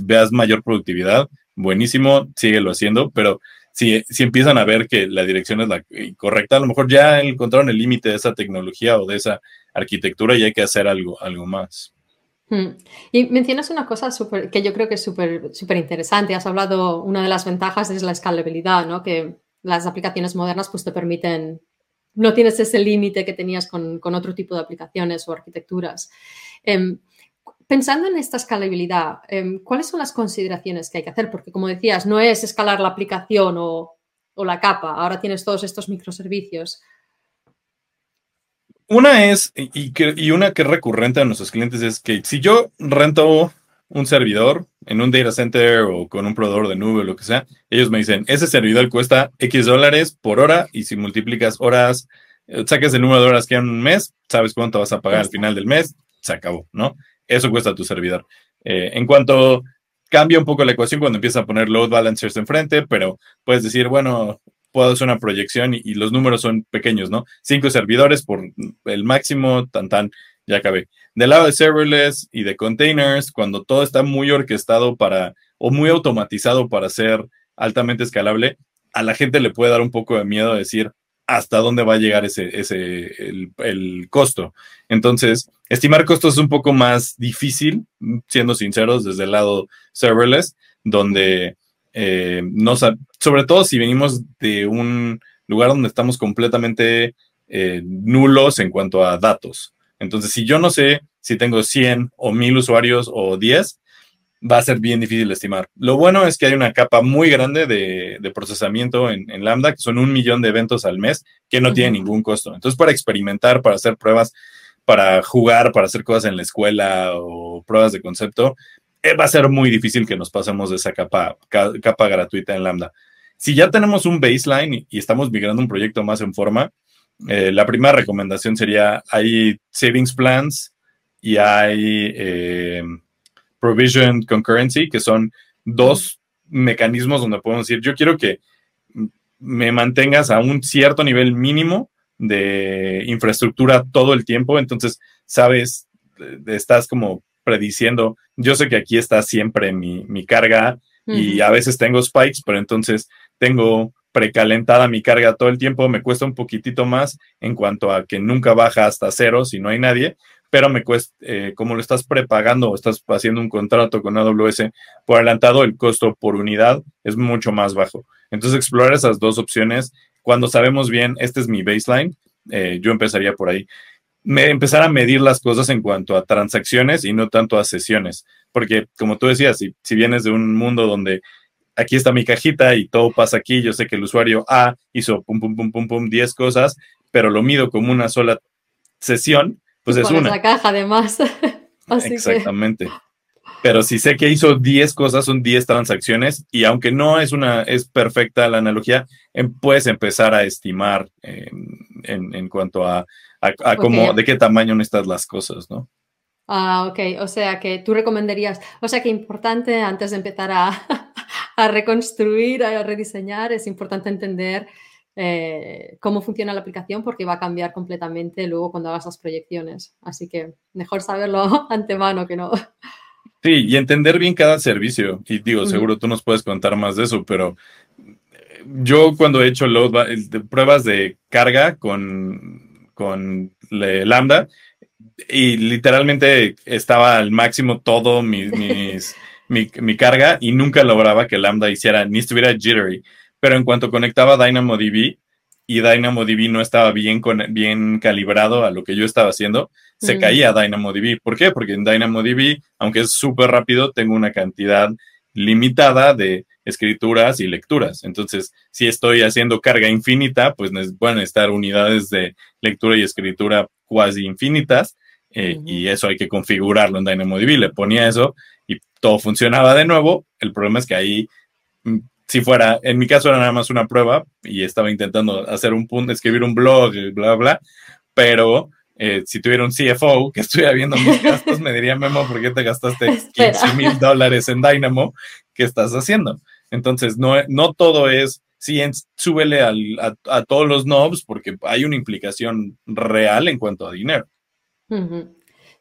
veas mayor productividad, buenísimo, síguelo haciendo, pero si, si empiezan a ver que la dirección es la correcta, a lo mejor ya encontraron el límite de esa tecnología o de esa arquitectura y hay que hacer algo, algo más.
Hmm. Y mencionas una cosa que yo creo que es súper interesante. Has hablado, una de las ventajas es la escalabilidad, ¿no? Que las aplicaciones modernas pues te permiten, no tienes ese límite que tenías con, otro tipo de aplicaciones o arquitecturas. Em, pensando en esta escalabilidad, em, ¿cuáles son las consideraciones que hay que hacer? Porque como decías, no es escalar la aplicación o, o la capa, ahora tienes todos estos microservicios.
Una es, y, que, y una que es recurrente a nuestros clientes, es que si yo rento un servidor en un data center o con un proveedor de nube o lo que sea, ellos me dicen, ese servidor cuesta X dólares por hora y si multiplicas horas, eh, saques el número de horas que hay en un mes, sabes cuánto vas a pagar al final del mes, se acabó, ¿no? Eso cuesta tu servidor. Eh, en cuanto cambia un poco la ecuación cuando empieza a poner load balancers enfrente, pero puedes decir, bueno, puedo hacer una proyección y, los números son pequeños, ¿no? Cinco servidores por el máximo, tan tan, ya acabé. Del lado de serverless y de containers, cuando todo está muy orquestado para o muy automatizado para ser altamente escalable, a la gente le puede dar un poco de miedo decir hasta dónde va a llegar ese, ese el, el costo. Entonces, estimar costos es un poco más difícil, siendo sinceros, desde el lado serverless, donde eh, no, sobre todo si venimos de un lugar donde estamos completamente eh, nulos en cuanto a datos. Entonces, si yo no sé si tengo 100 o 1000 usuarios o 10, va a ser bien difícil de estimar. Lo bueno es que hay una capa muy grande de, procesamiento en, Lambda, que son un millón de eventos al mes, que no tiene ningún costo. Entonces, para experimentar, para hacer pruebas, para jugar, para hacer cosas en la escuela o pruebas de concepto, va a ser muy difícil que nos pasemos de esa capa, capa gratuita en Lambda. Si ya tenemos un baseline y, estamos migrando un proyecto más en forma, eh, la primera recomendación sería, hay savings plans y hay eh, provision concurrency, que son dos mecanismos donde podemos decir, yo quiero que me mantengas a un cierto nivel mínimo de infraestructura todo el tiempo, entonces sabes, estás como prediciendo, yo sé que aquí está siempre mi, mi carga y a veces tengo spikes, pero entonces tengo precalentada mi carga todo el tiempo, me cuesta un poquitito más en cuanto a que nunca baja hasta cero si no hay nadie, pero me cuesta, eh, como lo estás prepagando o estás haciendo un contrato con AWS por adelantado, el costo por unidad es mucho más bajo. Entonces, explorar esas dos opciones, cuando sabemos bien, este es mi baseline, eh, yo empezaría por ahí. Me, empezar a medir las cosas en cuanto a transacciones y no tanto a sesiones. Porque, como tú decías, si, si vienes de un mundo donde aquí está mi cajita y todo pasa aquí, yo sé que el usuario A hizo pum, pum, pum, pum, pum, 10 cosas, pero lo mido como una sola sesión, pues es una.
la caja además.
Exactamente. Pero si sé que hizo 10 cosas, son 10 transacciones y aunque no es una es perfecta la analogía, em, puedes empezar a estimar en, en, cuanto a, a, cómo, de qué tamaño necesitas las cosas, ¿no?
Ah, ok. O sea que tú recomendarías, o sea que importante antes de empezar a, a reconstruir, a rediseñar, es importante entender eh, cómo funciona la aplicación porque va a cambiar completamente luego cuando hagas las proyecciones. Así que mejor saberlo antemano que no.
Sí, y entender bien cada servicio. Y digo, seguro tú nos puedes contar más de eso, pero yo cuando he hecho load, pruebas de carga con, con Lambda, y literalmente estaba al máximo todo mi, mi, mi, carga y nunca lograba que Lambda hiciera ni estuviera jittery pero en cuanto conectaba DynamoDB y DynamoDB no estaba bien, con, bien calibrado a lo que yo estaba haciendo, se mm. caía DynamoDB. ¿Por qué? Porque en DynamoDB, aunque es súper rápido, tengo una cantidad limitada de escrituras y lecturas. Entonces, si estoy haciendo carga infinita, pues van a estar unidades de lectura y escritura cuasi infinitas. Eh, y eso hay que configurarlo en DynamoDB. Le ponía eso y todo funcionaba de nuevo. El problema es que ahí mm, si fuera, en mi caso era nada más una prueba y estaba intentando hacer un punto, escribir un blog bla, bla, pero eh, si tuviera un CFO que estuviera viendo mis gastos, me diría, Memo, ¿por qué te gastaste 15 mil dólares en Dynamo? ¿Qué estás haciendo? Entonces, no, no todo es, sí, súbele a, a, todos los knobs porque hay una implicación real en cuanto a dinero.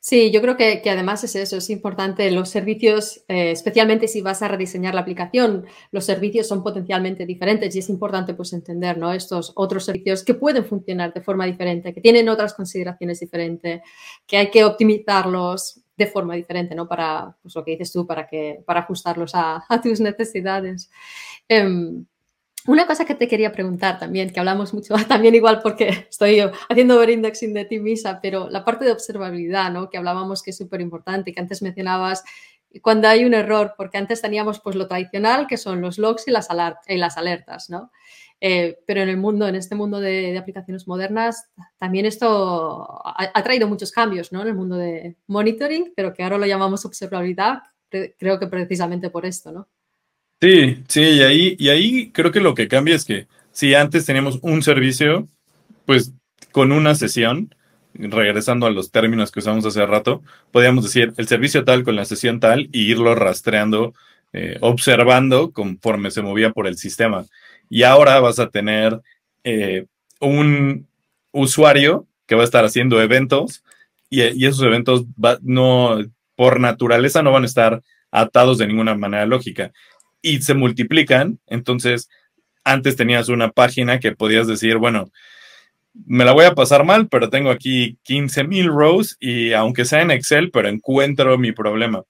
Sí, yo creo que, además es eso, es importante. Los servicios, eh, especialmente si vas a rediseñar la aplicación, los servicios son potencialmente diferentes y es importante pues entender ¿no? estos otros servicios que pueden funcionar de forma diferente, que tienen otras consideraciones diferentes, que hay que optimizarlos de forma diferente, ¿no? Para, pues lo que dices tú, para, que, para ajustarlos a, tus necesidades. Em, una cosa que te quería preguntar también, que hablamos mucho, también igual porque estoy haciendo overindexing de ti, Misa, pero la parte de observabilidad, ¿no? Que hablábamos que es súper importante, que antes mencionabas cuando hay un error, porque antes teníamos pues lo tradicional, que son los logs y las, y las alertas, ¿no? Eh, pero en el mundo, en este mundo de, aplicaciones modernas, también esto ha, ha, traído muchos cambios, ¿no? En el mundo de monitoring, pero que ahora lo llamamos observabilidad, creo que precisamente por esto, ¿no?
Sí, sí, y ahí, y ahí creo que lo que cambia es que si antes teníamos un servicio, pues con una sesión, regresando a los términos que usamos hace rato, podíamos decir el servicio tal con la sesión tal y irlo rastreando, eh, observando conforme se movía por el sistema. Y ahora vas a tener eh, un usuario que va a estar haciendo eventos y, y esos eventos no, por naturaleza no van a estar atados de ninguna manera lógica y se multiplican. Entonces, antes tenías una página que podías decir, bueno, me la voy a pasar mal, pero tengo aquí 15 mil rows y aunque sea en Excel, pero encuentro mi problema.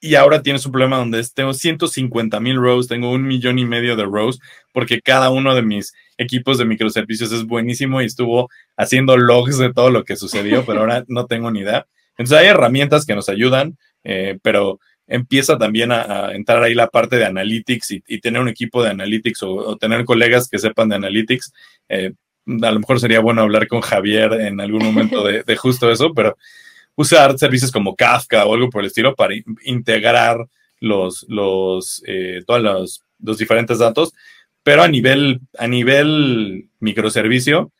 Y ahora tienes un problema donde tengo 150 mil rows, tengo un millón y medio de rows, porque cada uno de mis equipos de microservicios es buenísimo y estuvo haciendo logs de todo lo que sucedió, pero ahora no tengo ni idea. Entonces hay herramientas que nos ayudan, eh, pero empieza también a, entrar ahí la parte de analytics y, tener un equipo de analytics o, tener colegas que sepan de analytics. Eh, a lo mejor sería bueno hablar con Javier en algún momento de, justo eso, pero usar servicios como Kafka o algo por el estilo para integrar los, los, eh, los, los, diferentes datos, pero a nivel, a nivel microservicio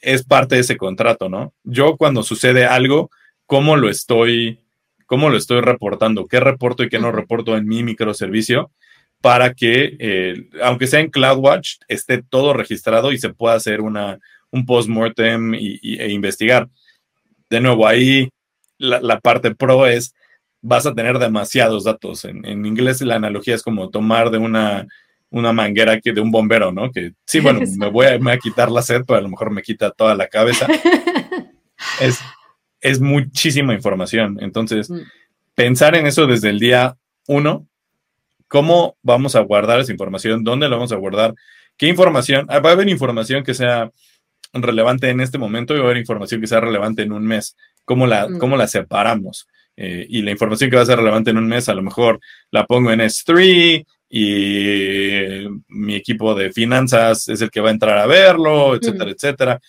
es parte de ese contrato, ¿no? Yo cuando sucede algo, ¿cómo lo estoy cómo lo estoy reportando, qué reporto y qué no reporto en mi microservicio para que, eh, aunque sea en CloudWatch, esté todo registrado y se pueda hacer una, un post-mortem y, e investigar. De nuevo, ahí la, parte pro es, vas a tener demasiados datos. En, inglés la analogía es como tomar de una, una manguera que de un bombero, ¿no? Que sí, bueno, me voy, a, me voy a quitar la sed, pero a lo mejor me quita toda la cabeza. es, es muchísima información. Entonces, mm. pensar en eso desde el día uno, ¿cómo vamos a guardar esa información? ¿Dónde la vamos a guardar? ¿Qué información? Ah, va a haber información que sea relevante en este momento y va a haber información que sea relevante en un mes. ¿Cómo la,
Mm.
cómo la separamos? Eh, y la información que va a ser relevante en un mes, a lo mejor la pongo en S3 y mi equipo de finanzas es el que va a entrar a verlo, etcétera, etcétera.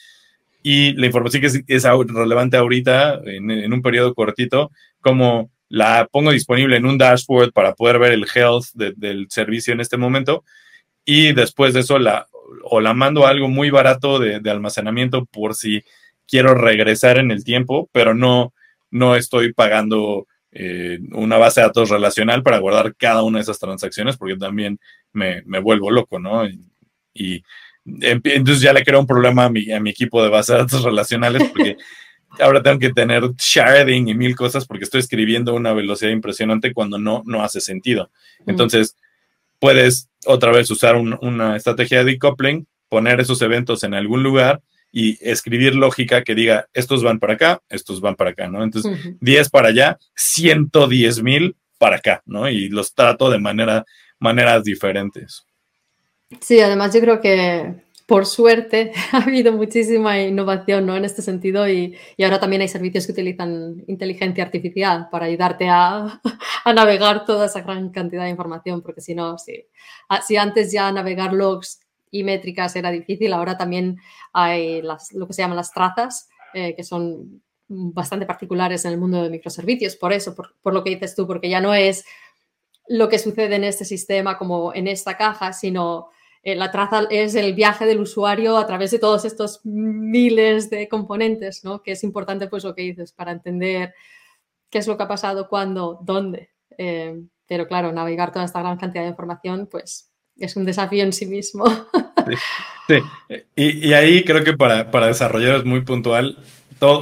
Y la información que es, es relevante ahorita, en, en un periodo cortito, como la pongo disponible en un dashboard para poder ver el health de- del servicio en este momento. Y después de eso, la, o la mando a algo muy barato de, de almacenamiento por si quiero regresar en el tiempo, pero no, no estoy pagando eh, una base de datos relacional para guardar cada una de esas transacciones, porque también me, me vuelvo loco, ¿no? Y, y entonces ya le creo un problema a mi, a mi equipo de base de datos relacionales, porque ahora tengo que tener sharding y mil cosas porque estoy escribiendo a una velocidad impresionante cuando no, no hace sentido. Entonces, puedes otra vez usar un- una estrategia de decoupling, poner esos eventos en algún lugar y escribir lógica que diga, estos van para acá, estos van para acá, ¿no? Entonces,
Ujú.
10 para allá, 110 mil para acá, ¿no? Y los trato de manera, maneras diferentes.
Sí, además yo creo que por suerte ha habido muchísima innovación ¿no? en este sentido y, y ahora también hay servicios que utilizan inteligencia artificial para ayudarte a, a navegar toda esa gran cantidad de información, porque si no, sí. Ah, si antes ya navegar logs y métricas era difícil, ahora también hay las, lo que se llaman las trazas, eh, que son bastante particulares en el mundo de microservicios, por eso, por, por lo que dices tú, porque ya no es lo que sucede en este sistema como en esta caja, sino eh, la traza es el viaje del usuario a través de todos estos miles de componentes, ¿no? Que es importante, pues, lo que dices, para entender qué es lo que ha pasado, cuándo, dónde. Eh, pero claro, navegar toda esta gran cantidad de información, pues, es un desafío en sí mismo.
Sí, y, y ahí creo que para, para desarrolladores muy puntual,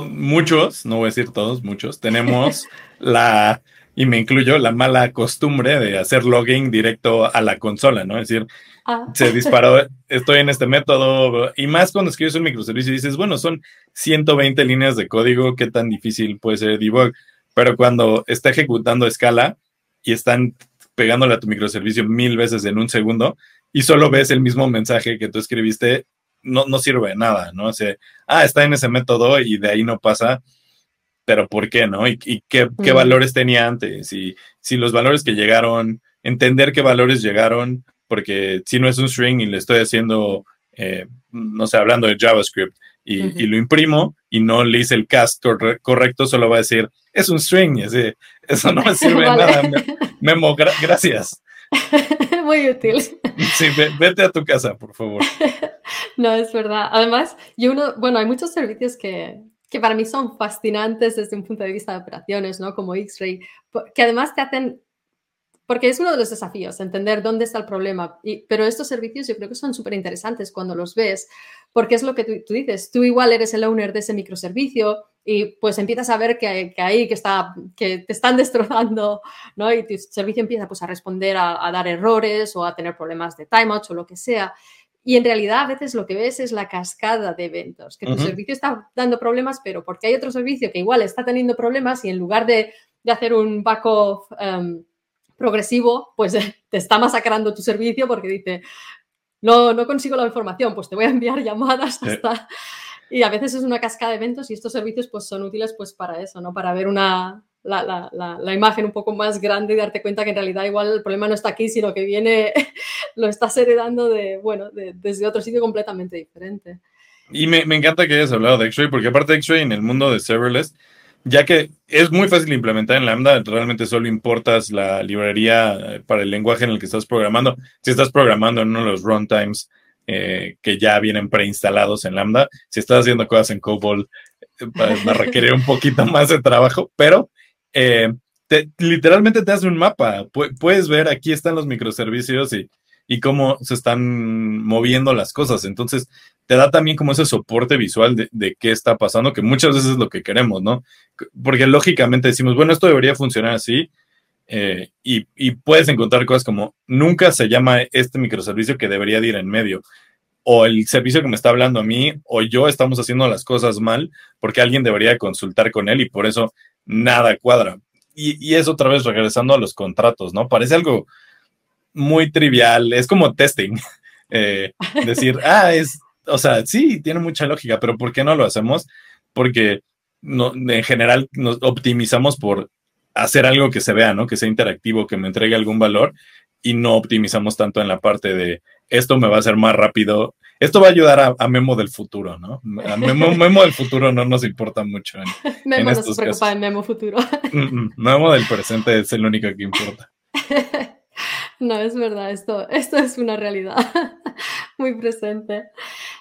muchos, no voy a decir todos, muchos, tenemos la, y me incluyo, la mala costumbre de hacer login directo a la consola, ¿no? Es decir,
Ah,
se disparó, estoy en este método, y más cuando escribes un microservicio y dices, bueno, son 120 líneas de código, ¿qué tan difícil puede ser debug? Pero cuando está ejecutando a escala y están pegándole a tu microservicio mil veces en un segundo y solo ves el mismo mensaje que tú escribiste, no, no sirve de nada, ¿no? O sea, ah, está en ese método y de ahí no pasa, pero ¿por qué, no? ¿Y, y qué, qué
Mm.
valores tenía antes? Y si los valores que llegaron, entender qué valores llegaron, porque si no es un string y le estoy haciendo, eh, no sé, hablando de JavaScript y, lo imprimo y no le hice el cast corre- correcto, solo va a decir, es un string, y así, eso no me sirve de
Vale.
nada. Me- Memo, gra- gracias.
Muy útil.
Sí, ve- vete a tu casa, por favor.
No, es verdad. Además, yo uno, bueno, hay muchos servicios que, que para mí son fascinantes desde un punto de vista de operaciones, ¿no? Como X-Ray, que además te hacen, porque es uno de los desafíos, entender dónde está el problema. Y, pero estos servicios yo creo que son súper interesantes cuando los ves, porque es lo que tú, tú dices, tú igual eres el owner de ese microservicio y pues empiezas a ver que, que ahí que, está, que te están destrozando, ¿no? Y tu servicio empieza pues a responder a, a dar errores o a tener problemas de timeouts o lo que sea. Y en realidad a veces lo que ves es la cascada de eventos, que tu servicio está dando problemas, pero porque hay otro servicio que igual está teniendo problemas y en lugar de, de hacer un backup em, progresivo, pues te está masacrando tu servicio porque dice, no, no consigo la información, pues te voy a enviar llamadas
Sí.
hasta... Y a veces es una cascada de eventos y estos servicios pues son útiles pues para eso, ¿no? Para ver una, la, la, la, imagen un poco más grande y darte cuenta que en realidad igual el problema no está aquí, sino que viene, lo estás heredando de, bueno, de- desde otro sitio completamente diferente.
Y me, me encanta que hayas hablado de X-Ray, porque aparte de X-Ray en el mundo de serverless, ya que es muy fácil implementar en Lambda, realmente solo importas la librería eh, para el lenguaje en el que estás programando. Si estás programando en uno de los runtimes eh, que ya vienen preinstalados en Lambda, si estás haciendo cosas en COBOL, eh, va a requerir un poquito más de trabajo, pero eh, te- literalmente te hace un mapa. Pu- puedes ver aquí están los microservicios y, y cómo se están moviendo las cosas. Entonces, te da también como ese soporte visual de, qué está pasando, que muchas veces es lo que queremos, ¿no? Porque lógicamente decimos, bueno, esto debería funcionar así, eh, y, y puedes encontrar cosas como, nunca se llama este microservicio que debería de ir en medio, o el servicio que me está hablando a mí, o yo estamos haciendo las cosas mal, porque alguien debería consultar con él y por eso nada cuadra. Y, y es otra vez regresando a los contratos, ¿no? Parece algo muy trivial, es como testing. Eh, decir, ah, es o sea, sí, tiene mucha lógica, pero ¿por qué no lo hacemos? Porque no, en general nos optimizamos por hacer algo que se vea, ¿no? Que sea interactivo, que me entregue algún valor y no optimizamos tanto en la parte de esto me va a hacer más rápido. Esto va a ayudar a, Memo del futuro, ¿no? A Memo, del futuro no nos importa mucho.
Memo no se preocupa en Memo futuro.
Memo del presente es el único que importa.
No, es verdad, esto, esto es una realidad muy presente.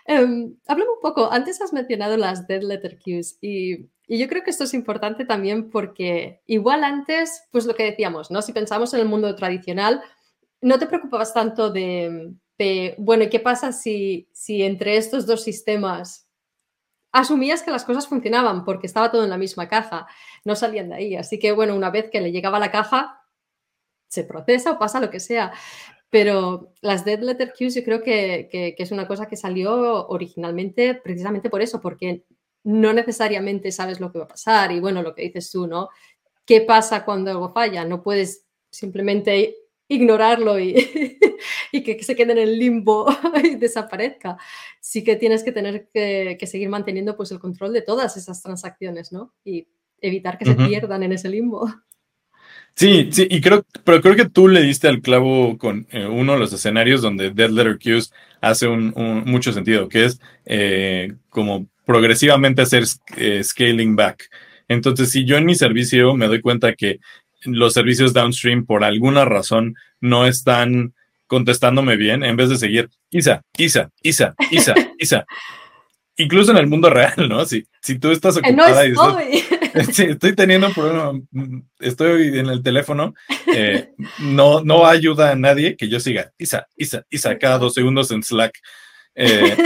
Um, un poco, antes has mencionado las dead letter queues y, y, yo creo que esto es importante también porque igual antes, pues lo que decíamos, ¿no? Si pensamos en el mundo tradicional, no te preocupabas tanto de, bueno, ¿y qué pasa si, si entre estos dos sistemas asumías que las cosas funcionaban porque estaba todo en la misma caja, no salían de ahí. Así que, bueno, una vez que le llegaba la caja, se procesa o pasa lo que sea. Pero las dead letter queues yo creo que, que, es una cosa que salió originalmente precisamente por eso, porque no necesariamente sabes lo que va a pasar. Y bueno, lo que dices tú, ¿no? ¿Qué pasa cuando algo falla? No puedes simplemente ignorarlo y, y, que se quede en el limbo y desaparezca. Sí que tienes que tener que, seguir manteniendo pues, el control de todas esas transacciones, ¿no? Y evitar que se pierdan en ese limbo.
Sí, sí, y creo, pero creo que tú le diste al clavo con eh, uno de los escenarios donde Dead Letter Queues hace un, mucho sentido, que es eh, como progresivamente hacer eh, scaling back. Entonces, si yo en mi servicio me doy cuenta que los servicios downstream por alguna razón no están contestándome bien, en vez de seguir Isa, Isa, Isa, Isa, Isa. Incluso en el mundo real, ¿no? Si, si tú estás ocupada
no
y estoy teniendo un problema, estoy en el teléfono, eh, no, no ayuda a nadie que yo siga Isa, Isa, Isa, cada dos segundos en Slack. Eh,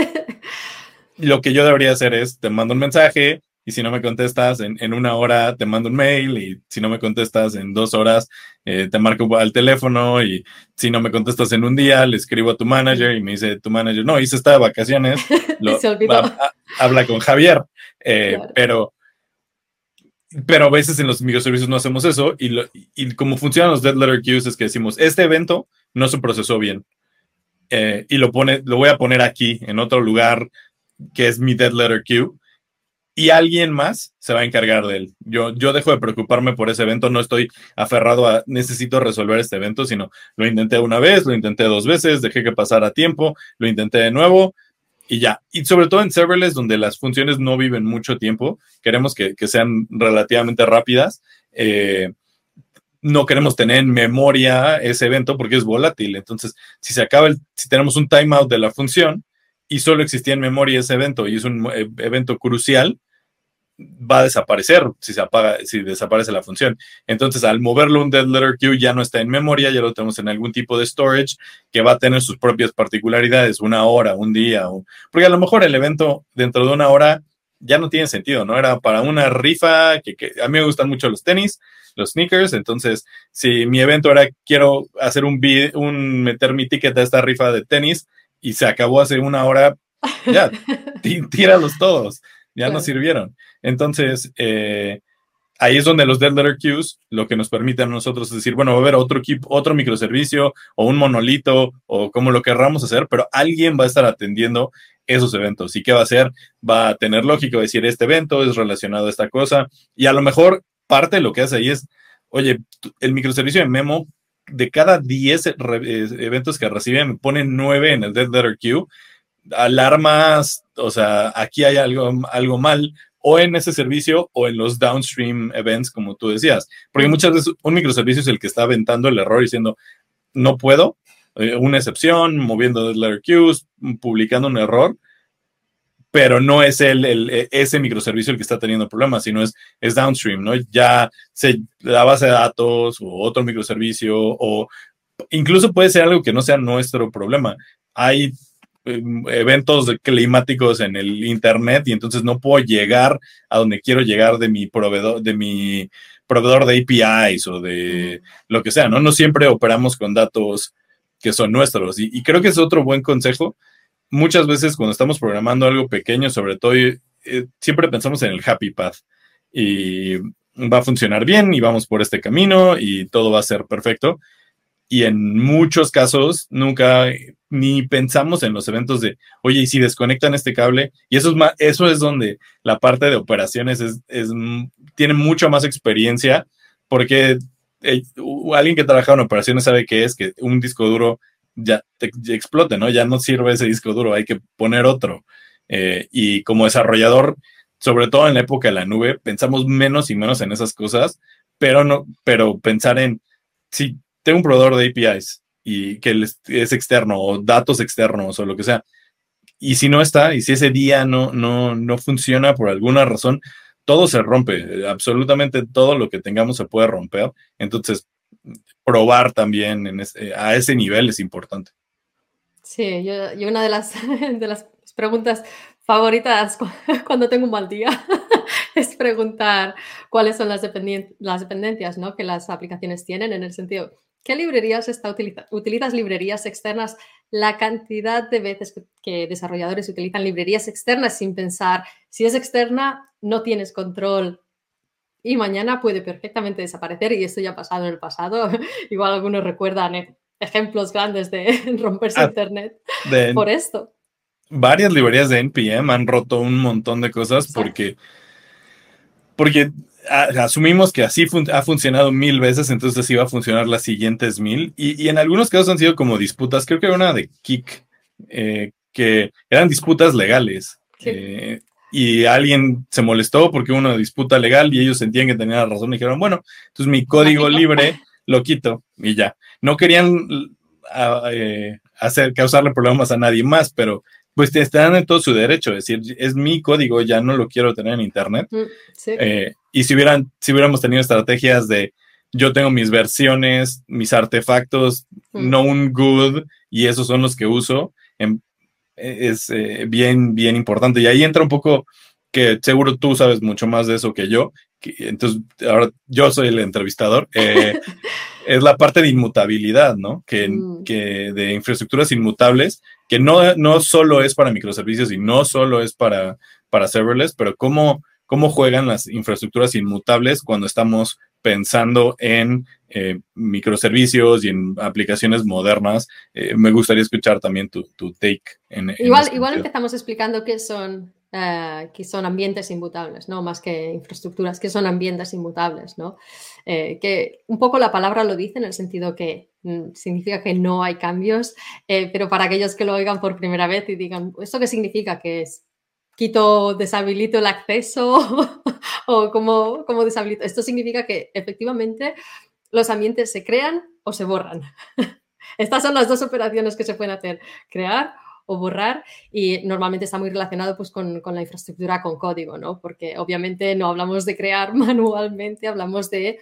lo que yo debería hacer es, te mando un mensaje, y si no me contestas en, una hora te mando un mail y si no me contestas en dos horas eh, te marco al teléfono y si no me contestas en un día le escribo a tu manager y me dice tu manager, no, hice esta de vacaciones, habla con Javier, eh, pero pero a veces en los microservicios no hacemos eso y, y como funcionan los dead letter queues es que decimos, este evento no se procesó bien eh, y lo, pone, lo voy a poner aquí en otro lugar que es mi dead letter queue y alguien más se va a encargar de él. Yo, yo dejo de preocuparme por ese evento, no estoy aferrado a necesito resolver este evento, sino lo intenté una vez, lo intenté dos veces, dejé que pasara tiempo, lo intenté de nuevo y ya. Y sobre todo en serverless, donde las funciones no viven mucho tiempo, queremos que, sean relativamente rápidas. Eh, no queremos tener en memoria ese evento porque es volátil. Entonces, si se acaba el, si tenemos un timeout de la función y solo existía en memoria ese evento y es un eh, evento crucial, va a desaparecer si se apaga, si desaparece la función. Entonces, al moverlo un dead letter queue ya no está en memoria, ya lo tenemos en algún tipo de storage que va a tener sus propias particularidades, una hora, un día, porque a lo mejor el evento dentro de una hora ya no tiene sentido, ¿no? Era para una rifa que, a mí me gustan mucho los tenis, los sneakers, entonces si mi evento era quiero hacer un, un meter mi ticket a esta rifa de tenis y se acabó hace una hora, ya, tíralos todos ya no sirvieron. Entonces, eh, ahí es donde los dead letter queues lo que nos permiten a nosotros es decir, bueno, va a haber otro otro microservicio o un monolito o como lo querramos hacer, pero alguien va a estar atendiendo esos eventos. ¿Y qué va a hacer? Va a tener lógica, va a decir, este evento es relacionado a esta cosa. Y a lo mejor parte de lo que hace ahí es, oye, el microservicio de Memo, de cada 10 eh, eventos que recibe, me pone 9 en el dead letter queue alarmas, o sea, aquí hay algo, algo mal, o en ese servicio o en los downstream events, como tú decías. Porque muchas veces un microservicio es el que está aventando el error diciendo, no puedo, eh, una excepción, moviendo letter queues, publicando un error, pero no es el, el, ese microservicio el que está teniendo problemas, sino es, es downstream, ¿no? Ya se, la base de datos o otro microservicio o incluso puede ser algo que no sea nuestro problema. Hay eventos climáticos en el internet y entonces no puedo llegar a donde quiero llegar de mi proveedor, de mi proveedor de APIs o de lo que sea, ¿no? No siempre operamos con datos que son nuestros. Y, creo que es otro buen consejo. Muchas veces cuando estamos programando algo pequeño, sobre todo, eh, siempre pensamos en el happy path y va a funcionar bien y vamos por este camino y todo va a ser perfecto. Y en muchos casos nunca ni pensamos en los eventos de, oye, y si desconectan este cable, y eso es, más, eso es donde la parte de operaciones es, es tiene mucha más experiencia, porque eh, alguien que trabaja en operaciones sabe que es que un disco duro ya, te, explote, ¿no? Ya no sirve ese disco duro, hay que poner otro. Eh, y como desarrollador, sobre todo en la época de la nube, pensamos menos y menos en esas cosas, pero no, pero pensar en si tengo un proveedor de APIs y que es externo o datos externos o lo que sea. Y si no está, y si ese día no, no, no funciona por alguna razón, todo se rompe, absolutamente todo lo que tengamos se puede romper. Entonces, probar también en a ese nivel es importante.
Sí, yo, una de las, de las preguntas favoritas cuando tengo un mal día es preguntar cuáles son las, las dependencias ¿no? que las aplicaciones tienen en el sentido, ¿qué librerías está utilizando? ¿Utilizas librerías externas? La cantidad de veces que, desarrolladores utilizan librerías externas sin pensar, si es externa, no tienes control y mañana puede perfectamente desaparecer y esto ya ha pasado en el pasado. Igual algunos recuerdan eh, ejemplos grandes de romperse ah, Internet por esto.
Varias librerías de NPM han roto un montón de cosas porque porque asumimos que así ha funcionado mil veces, entonces así va a funcionar las siguientes mil. Y, en algunos casos han sido como disputas, creo que era una de Kik, eh, que eran disputas legales. Eh, y alguien se molestó porque hubo una disputa legal y ellos sentían que tenían la razón y dijeron, bueno, entonces mi código libre lo quito y ya. No querían eh, hacer causarle problemas a nadie más, pero pues te están en todo su derecho, es decir, es mi código, ya no lo quiero tener en Internet. Mm, eh, y si, hubieran, si hubiéramos tenido estrategias de yo tengo mis versiones, mis artefactos, mm. no un good, y esos son los que uso, em, es eh, bien, bien importante. Y ahí entra un poco que seguro tú sabes mucho más de eso que yo. entonces, ahora yo soy el entrevistador. Eh, es la parte de inmutabilidad, ¿no? Que, mm. que de infraestructuras inmutables que no, no solo es para microservicios y no solo es para, para serverless, pero cómo, cómo juegan las infraestructuras inmutables cuando estamos pensando en eh, microservicios y en aplicaciones modernas. Eh, me gustaría escuchar también tu, take. En,
igual, igual empezamos explicando qué son eh, que son ambientes inmutables, ¿no? Más que infraestructuras, que son ambientes inmutables, ¿no? Eh, que un poco la palabra lo dice en el sentido que significa que no hay cambios, eh, pero para aquellos que lo oigan por primera vez y digan, ¿esto qué significa? Que es quito, deshabilito el acceso o cómo, cómo deshabilito. Esto significa que efectivamente los ambientes se crean o se borran. Estas son las dos operaciones que se pueden hacer, crear o borrar y normalmente está muy relacionado pues con, con, la infraestructura con código, ¿no? Porque obviamente no hablamos de crear manualmente, hablamos de,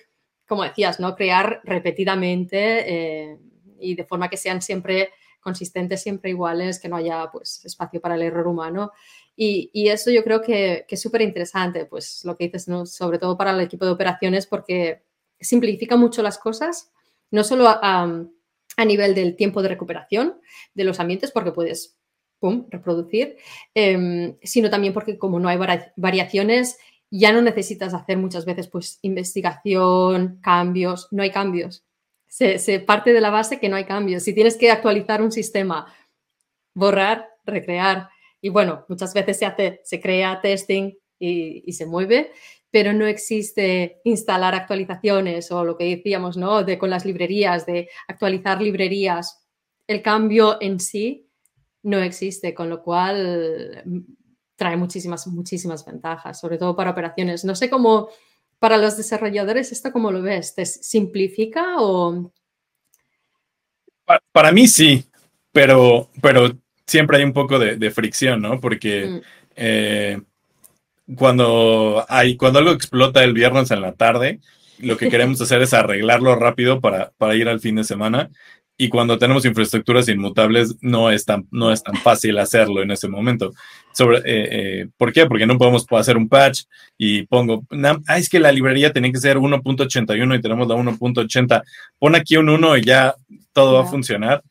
como decías, ¿no? Crear repetidamente eh, y de forma que sean siempre consistentes, siempre iguales, que no haya pues espacio para el error humano. Y, y eso yo creo que, que es súper interesante, pues lo que dices, ¿no? sobre todo para el equipo de operaciones, porque simplifica mucho las cosas, no solo a, a nivel del tiempo de recuperación de los ambientes, porque puedes pum, reproducir, em, sino también porque como no hay variaciones, ya no necesitas hacer muchas veces pues investigación, cambios, no hay cambios. Se, parte de la base que no hay cambios. Si tienes que actualizar un sistema, borrar, recrear, y bueno, muchas veces se hace, se crea testing y, se mueve, pero no existe instalar actualizaciones o lo que decíamos, ¿no? De con las librerías, de actualizar librerías. El cambio en sí no existe, con lo cual trae muchísimas, muchísimas ventajas, sobre todo para operaciones. No sé cómo, para los desarrolladores, ¿esto cómo lo ves? ¿Te simplifica o...?
Para, mí sí, pero, pero siempre hay un poco de, fricción, ¿no? Porque mm. eh, cuando, hay, cuando algo explota el viernes en la tarde, lo que queremos hacer es arreglarlo rápido para, para ir al fin de semana y cuando tenemos infraestructuras inmutables no es tan, no es tan fácil hacerlo en ese momento. Sobre, eh, eh, ¿Por qué? Porque no podemos hacer un patch y pongo, ah, es que la librería tiene que ser 1.81 y tenemos la 1.80. Pon aquí un 1 y ya todo va a funcionar.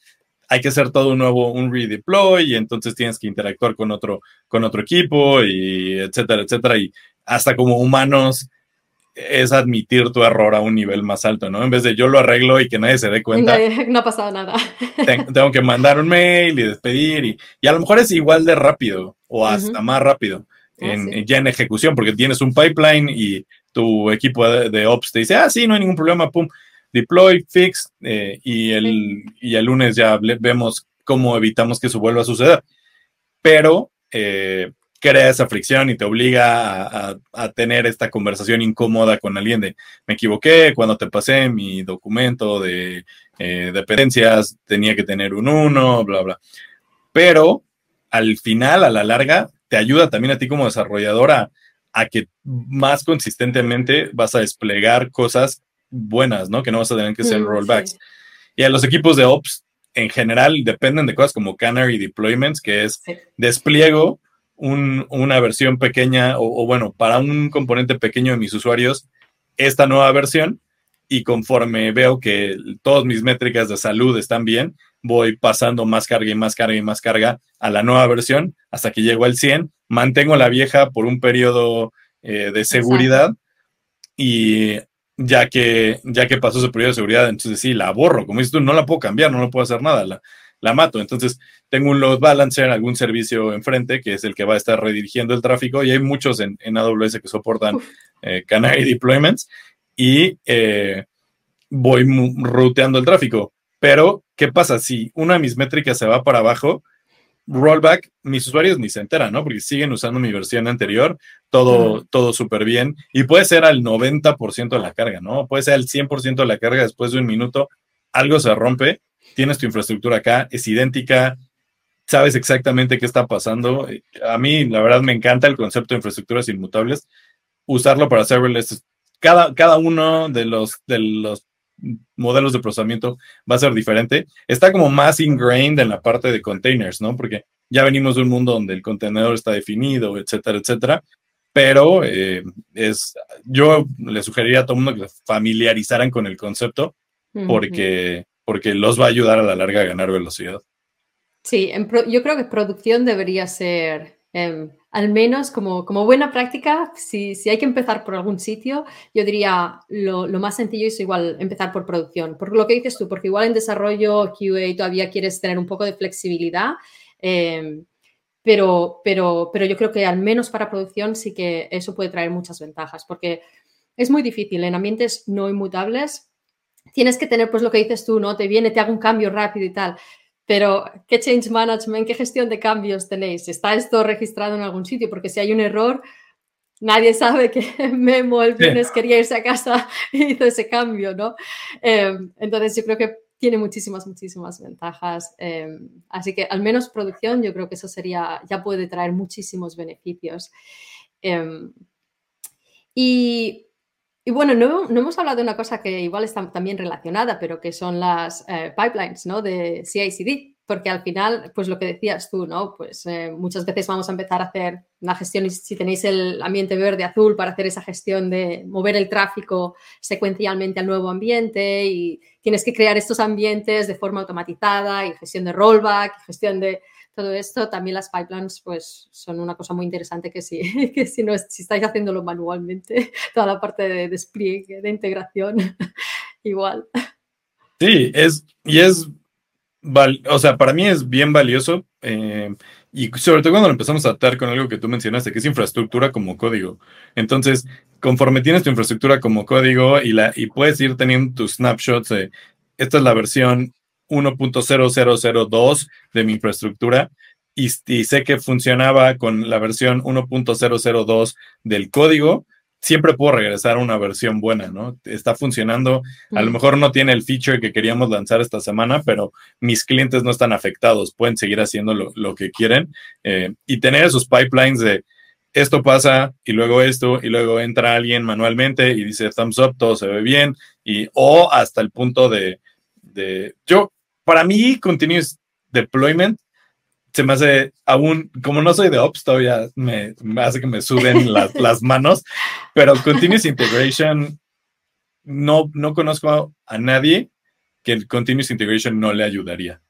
Hay que hacer todo un nuevo, un redeploy y entonces tienes que interactuar con otro, con otro equipo y etcétera, etcétera. Y hasta como humanos es admitir tu error a un nivel más alto, ¿no? En vez de yo lo arreglo y que nadie se dé cuenta.
No ha pasado nada.
Tengo que mandar un mail y despedir y, y a lo mejor es igual de rápido o hasta más rápido ah, en, ya en ejecución porque tienes un pipeline y tu equipo de, ops te dice, ah, sí, no hay ningún problema, pum, deploy, fix eh, y, el, y el lunes ya vemos cómo evitamos que eso vuelva a suceder. Pero eh, crea esa fricción y te obliga a, tener esta conversación incómoda con alguien de me equivoqué cuando te pasé mi documento de eh, dependencias, tenía que tener un uno, bla, bla. Pero al final, a la larga, te ayuda también a ti como desarrolladora a que más consistentemente vas a desplegar cosas buenas, ¿no? Que no vas a tener que hacer mm, rollbacks. Y a los equipos de ops en general dependen de cosas como Canary Deployments, que es despliego una versión pequeña o, bueno, para un componente pequeño de mis usuarios, esta nueva versión y conforme veo que todas mis métricas de salud están bien, voy pasando más carga y más carga y más carga a la nueva versión hasta que llego al 100, mantengo la vieja por un periodo eh, de seguridad y ya que, ya que pasó ese periodo de seguridad, entonces sí, la borro, como dices tú, no la puedo cambiar, no la puedo hacer nada, la mato. Entonces, tengo un load balancer, algún servicio enfrente, que es el que va a estar redirigiendo el tráfico, y hay muchos en, AWS que soportan eh, Canary Deployments, y eh, voy ruteando el tráfico. Pero, ¿qué pasa? Si una de mis métricas se va para abajo, rollback, mis usuarios ni se enteran, ¿no? Porque siguen usando mi versión anterior, todo, todo súper bien, y puede ser al 90% de la carga, ¿no? Puede ser al 100% de la carga después de un minuto, algo se rompe tienes tu infraestructura acá, es idéntica, sabes exactamente qué está pasando. A mí, la verdad, me encanta el concepto de infraestructuras inmutables. Usarlo para serverless, cada, cada uno de los, de los modelos de procesamiento va a ser diferente. Está como más ingrained en la parte de containers, ¿no? Porque ya venimos de un mundo donde el contenedor está definido, etcétera, etcétera. Pero eh, es, yo le sugeriría a todo el mundo que familiarizaran con el concepto, porque porque los va a ayudar a la larga a ganar velocidad.
Sí, yo creo que producción debería ser, em, al menos como, como buena práctica, si, si, hay que empezar por algún sitio, yo diría lo, lo, más sencillo es igual empezar por producción. Por lo que dices tú, porque igual en desarrollo QA todavía quieres tener un poco de flexibilidad. Em, pero, pero, pero yo creo que al menos para producción sí que eso puede traer muchas ventajas, porque es muy difícil en ambientes no inmutables tienes que tener pues lo que dices tú, ¿no? Te viene, te hago un cambio rápido y tal. Pero, ¿qué change management, qué gestión de cambios tenéis? ¿Está esto registrado en algún sitio? Porque si hay un error, nadie sabe que Memo el viernes quería irse a casa y hizo ese cambio, ¿no? Em, entonces, yo creo que tiene muchísimas, muchísimas ventajas. Em, así que, al menos producción, yo creo que eso sería, ya puede traer muchísimos beneficios. Em, y y bueno, no, hemos hablado de una cosa que igual está también relacionada, pero que son las eh, pipelines, ¿no? De CI/CD, porque al final, pues lo que decías tú, ¿no? Pues eh, muchas veces vamos a empezar a hacer una gestión, y si tenéis el ambiente verde azul para hacer esa gestión de mover el tráfico secuencialmente al nuevo ambiente y tienes que crear estos ambientes de forma automatizada y gestión de rollback, gestión de todo esto, también las pipelines pues son una cosa muy interesante que si, que si, no, si estáis haciéndolo manualmente, toda la parte de despliegue, de integración, igual.
Sí, es, y es, o sea, para mí es bien valioso eh, y sobre todo cuando lo empezamos a atar con algo que tú mencionaste, que es infraestructura como código. Entonces, conforme tienes tu infraestructura como código y, la, y puedes ir teniendo tus snapshots esta es la versión 1.0002 de mi infraestructura y, sé que funcionaba con la versión 1.002 del código, siempre puedo regresar a una versión buena, ¿no? Está funcionando. A lo mejor no tiene el feature que queríamos lanzar esta semana, pero mis clientes no están afectados, pueden seguir haciendo lo, que quieren eh, y tener esos pipelines de esto pasa y luego esto y luego entra alguien manualmente y dice thumbs up, todo se ve bien y o hasta el punto de, de yo para mí, continuous deployment se me hace aún, como no soy de Ops, todavía me, hace que me suben las, manos, pero continuous integration, no, no conozco a nadie que el continuous integration no le ayudaría.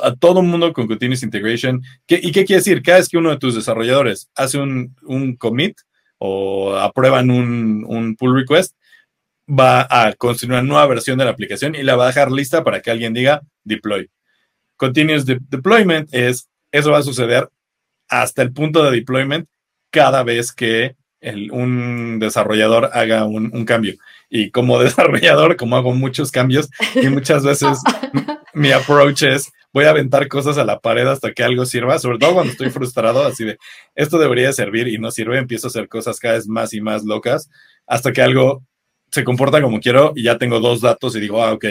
A, todo el mundo con continuous integration. ¿Y qué quiere decir? Cada vez que uno de tus desarrolladores hace un, un commit, o aprueban un, un pull request, va a construir una nueva versión de la aplicación y la va a dejar lista para que alguien diga deploy. Continuous deployment es, eso va a suceder hasta el punto de deployment cada vez que un desarrollador haga un, cambio. Y como desarrollador, como hago muchos cambios y muchas veces mi approach es voy a aventar cosas a la pared hasta que algo sirva, sobre todo cuando estoy frustrado, así de esto debería servir y no sirve, empiezo a hacer cosas cada vez más y más locas hasta que algo se comporta como quiero y ya tengo dos datos y digo, ah, ok,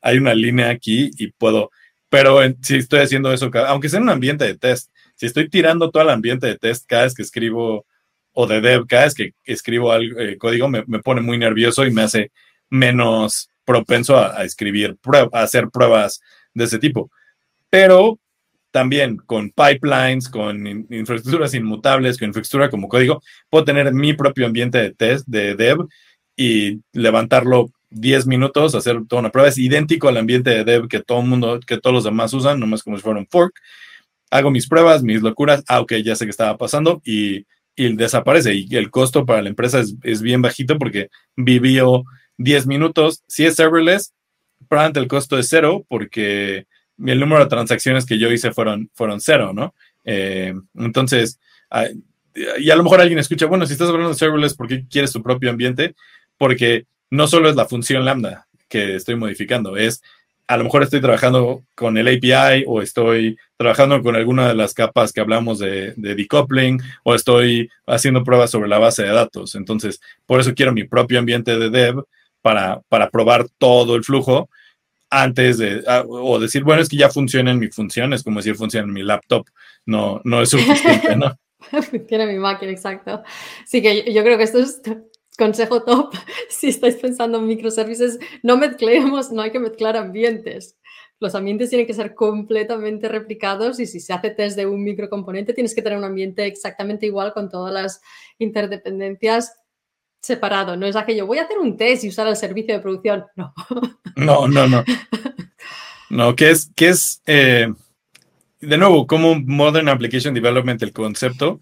hay una línea aquí y puedo, pero si estoy haciendo eso, aunque sea en un ambiente de test, si estoy tirando todo el ambiente de test cada vez que escribo o de dev, cada vez que escribo algo, eh, código me, pone muy nervioso y me hace menos propenso a, escribir, a hacer pruebas de ese tipo. Pero también con pipelines, con infraestructuras inmutables, con infraestructura como código, puedo tener mi propio ambiente de test, de dev, y levantarlo 10 minutos, hacer toda una prueba. Es idéntico al ambiente de dev que todo el mundo, que todos los demás usan, nomás como si fuera un fork. Hago mis pruebas, mis locuras. Ah, ok, ya sé que estaba pasando y y desaparece. Y el costo para la empresa es, bien bajito porque vivió 10 minutos. Si es serverless, probablemente el costo es cero porque el número de transacciones que yo hice fueron, fueron cero, ¿no? Eh, entonces, y a lo mejor alguien escucha, bueno, si estás hablando de serverless, ¿por qué quieres tu propio ambiente? Porque no solo es la función lambda que estoy modificando, es a lo mejor estoy trabajando con el API o estoy trabajando con alguna de las capas que hablamos de, decoupling o estoy haciendo pruebas sobre la base de datos. Entonces, por eso quiero mi propio ambiente de dev para, para probar todo el flujo antes de, ah, o decir, bueno, es que ya funciona en mi función, es como decir funciona en mi laptop, no, no es suficiente, ¿no?
en mi máquina, exacto. Sí que yo creo que esto es consejo top, si estáis pensando en microservices, no mezclemos, no hay que mezclar ambientes. Los ambientes tienen que ser completamente replicados y si se hace test de un microcomponente, tienes que tener un ambiente exactamente igual con todas las interdependencias separado. No es aquello, voy a hacer un test y usar el servicio de producción. No.
No, no, no. No, que es, que es eh, de nuevo, como Modern Application Development, el concepto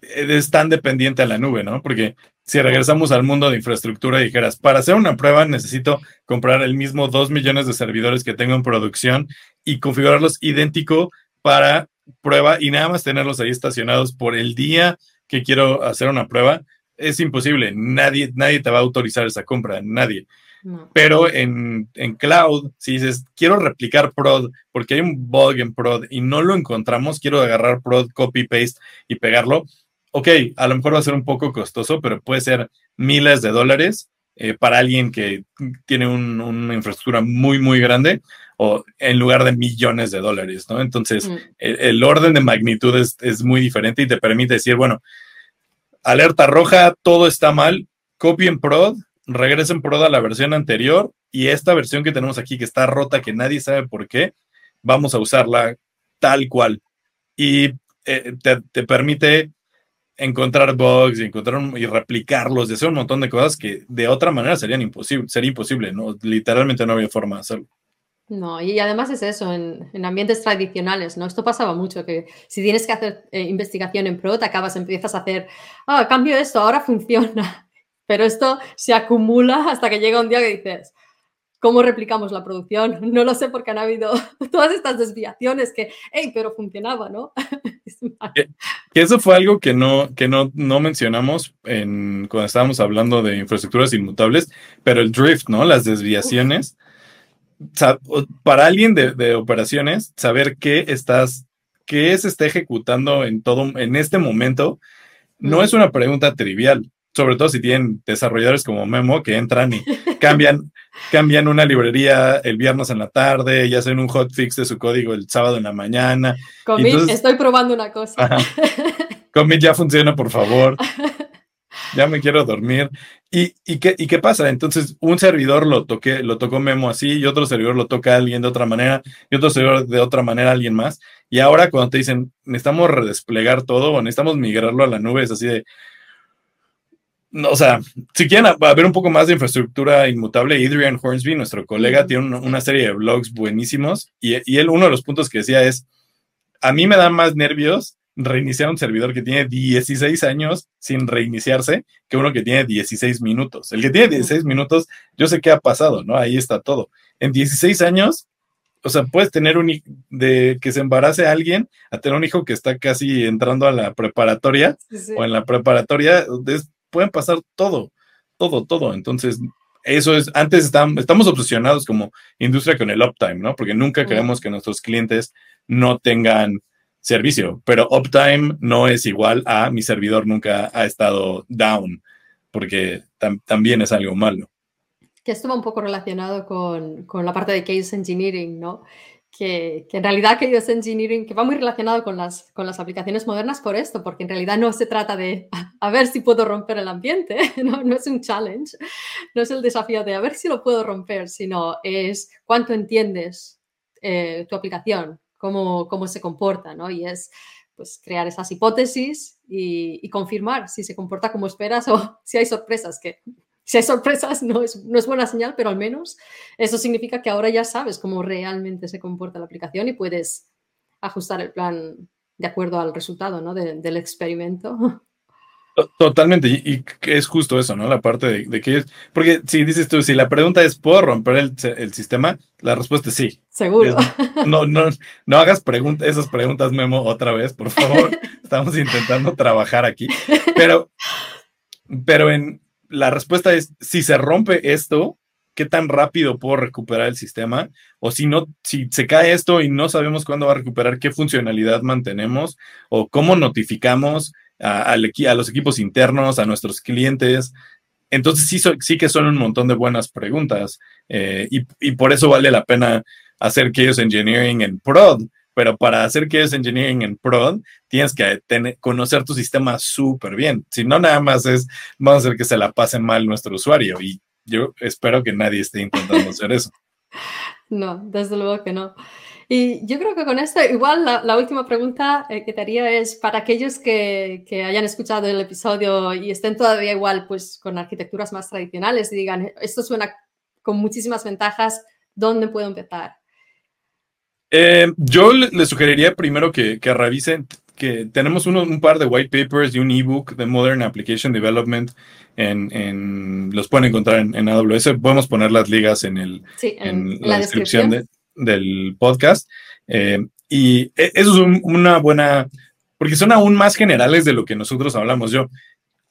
es tan dependiente a la nube, ¿no? Porque si regresamos al mundo de infraestructura y dijeras, para hacer una prueba necesito comprar el mismo 2 millones de servidores que tengo en producción y configurarlos idéntico para prueba y nada más tenerlos ahí estacionados por el día que quiero hacer una prueba, es imposible. Nadie, nadie te va a autorizar esa compra, nadie. Pero en, en, cloud, si dices, quiero replicar prod porque hay un bug en prod y no lo encontramos, quiero agarrar prod, copy, paste y pegarlo, ok, a lo mejor va a ser un poco costoso, pero puede ser miles de dólares eh, para alguien que tiene una infraestructura muy, muy grande o en lugar de millones de dólares, ¿no? Entonces, mm. el, orden de magnitud es, muy diferente y te permite decir, bueno, alerta roja, todo está mal, copien prod, regresen prod a la versión anterior y esta versión que tenemos aquí que está rota, que nadie sabe por qué, vamos a usarla tal cual. Y eh, te, te permite encontrar bugs y encontrar y replicarlos, de hacer un montón de cosas que de otra manera serían imposible, sería imposible, ¿no? Literalmente no había forma de hacerlo.
No, y además es eso, en, ambientes tradicionales, ¿no? Esto pasaba mucho, que si tienes que hacer eh, investigación en pro, te acabas, empiezas a hacer, ah, cambio esto, ahora funciona. Pero esto se acumula hasta que llega un día que dices, ¿Cómo replicamos la producción? No lo sé porque han habido todas estas desviaciones que, hey, pero funcionaba, ¿no?
Que, eso fue algo que no, que no, no mencionamos en, cuando estábamos hablando de infraestructuras inmutables, pero el drift, ¿no? Las desviaciones. para alguien de, operaciones, saber qué estás, qué se está ejecutando en todo, en este momento, no es una pregunta trivial sobre todo si tienen desarrolladores como Memo que entran y cambian, cambian una librería el viernes en la tarde y hacen un hotfix de su código el sábado en la mañana.
Commit, estoy probando una cosa.
Commit ya funciona, por favor. Ya me quiero dormir. ¿Y, y, qué, ¿Y qué pasa? Entonces, un servidor lo, toqué, lo tocó Memo así, y otro servidor lo toca alguien de otra manera, y otro servidor de otra manera alguien más. Y ahora cuando te dicen, necesitamos redesplegar todo o necesitamos migrarlo a la nube, es así de, o sea, si quieren ver un poco más de infraestructura inmutable, Adrian Hornsby, nuestro colega, tiene una serie de blogs buenísimos y, él, uno de los puntos que decía es, a mí me dan más nervios reiniciar un servidor que tiene 16 años sin reiniciarse que uno que tiene 16 minutos. El que tiene 16 minutos, yo sé qué ha pasado, ¿no? Ahí está todo. En 16 años, o sea, puedes tener un de que se embarace a alguien a tener un hijo que está casi entrando a la preparatoria o en la preparatoria, pueden pasar todo, todo, todo. Entonces, eso es, antes estamos, estamos obsesionados como industria con el uptime, ¿no? Porque nunca queremos que nuestros clientes no tengan servicio, pero uptime no es igual a mi servidor nunca ha estado down, porque también es algo malo.
Que esto va un poco relacionado con, con la parte de case engineering, ¿no? Que, que, en realidad case engineering, que va muy relacionado con las, con las aplicaciones modernas por esto, porque en realidad no se trata de a ver si puedo romper el ambiente, no, no es un challenge, no es el desafío de a ver si lo puedo romper, sino es cuánto entiendes eh, tu aplicación, cómo, se comporta, ¿no? Y es pues crear esas hipótesis y, confirmar si se comporta como esperas o si hay sorpresas, que si hay sorpresas no es, no es buena señal, pero al menos eso significa que ahora ya sabes cómo realmente se comporta la aplicación y puedes ajustar el plan de acuerdo al resultado ¿no? del experimento.
Totalmente, y, es justo eso, ¿no? La parte de, que es, porque si dices tú, si la pregunta es, ¿puedo romper el, sistema? La respuesta es sí.
Seguro.
no, no, no hagas preguntas, esas preguntas, Memo, otra vez, por favor. Estamos intentando trabajar aquí. Pero, pero en la respuesta es, si se rompe esto, ¿qué tan rápido puedo recuperar el sistema? O si no, si se cae esto y no sabemos cuándo va a recuperar, ¿qué funcionalidad mantenemos? O cómo notificamos? a, los equipos internos, a nuestros clientes. Entonces sí, sí que son un montón de buenas preguntas eh, y, por eso vale la pena hacer Chaos Engineering en prod, pero para hacer Chaos Engineering en prod tienes que conocer tu sistema súper bien. Si no, nada más es, vamos a hacer que se la pase mal nuestro usuario y yo espero que nadie esté intentando hacer eso.
No, desde luego que no. Y yo creo que con esto, igual la, última pregunta eh, que te haría es para aquellos que, que, hayan escuchado el episodio y estén todavía igual pues con arquitecturas más tradicionales y digan, esto suena con muchísimas ventajas, ¿dónde puedo empezar?
Eh, yo les sugeriría primero que, que revisen que tenemos un par de white papers y un ebook de Modern Application Development. En, en los pueden encontrar en, AWS. Podemos poner las ligas en, el, en, la, descripción, de, del podcast. Eh, y e, eso es una buena, porque son aún más generales de lo que nosotros hablamos. Yo,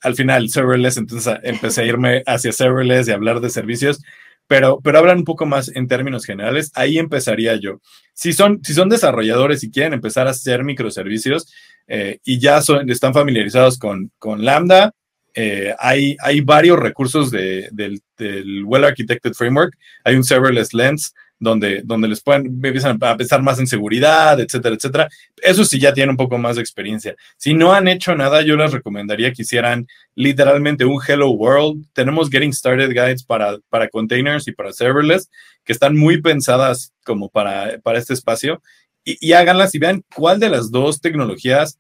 al final, serverless, entonces empecé a irme hacia serverless y hablar de servicios, pero, pero hablan un poco más en términos generales. Ahí empezaría yo. Si son, si son desarrolladores y quieren empezar a hacer microservicios eh, y ya están familiarizados con, con Lambda, eh, hay, hay varios recursos de, del, del Well Architected Framework. Hay un Serverless Lens donde, donde les pueden empiezan a pensar más en seguridad, etcétera, etcétera. Eso sí ya tiene un poco más de experiencia. Si no han hecho nada, yo les recomendaría que hicieran literalmente un Hello World. Tenemos Getting Started Guides para, para containers y para serverless, que están muy pensadas como para, para este espacio. Y, y háganlas y vean cuál de las dos tecnologías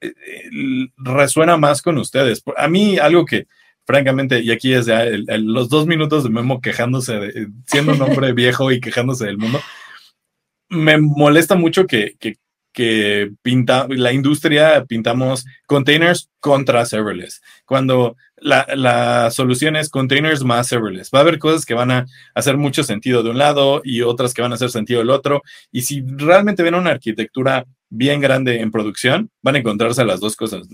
eh, eh, resuena más con ustedes. A mí algo que francamente, y aquí es ya los dos minutos de Memo quejándose, de, siendo un hombre viejo y quejándose del mundo, me molesta mucho que, que, que pinta, la industria pintamos containers contra serverless, cuando la, la, solución es containers más serverless. Va a haber cosas que van a hacer mucho sentido de un lado y otras que van a hacer sentido del otro. Y si realmente ven una arquitectura bien grande en producción, van a encontrarse las dos cosas.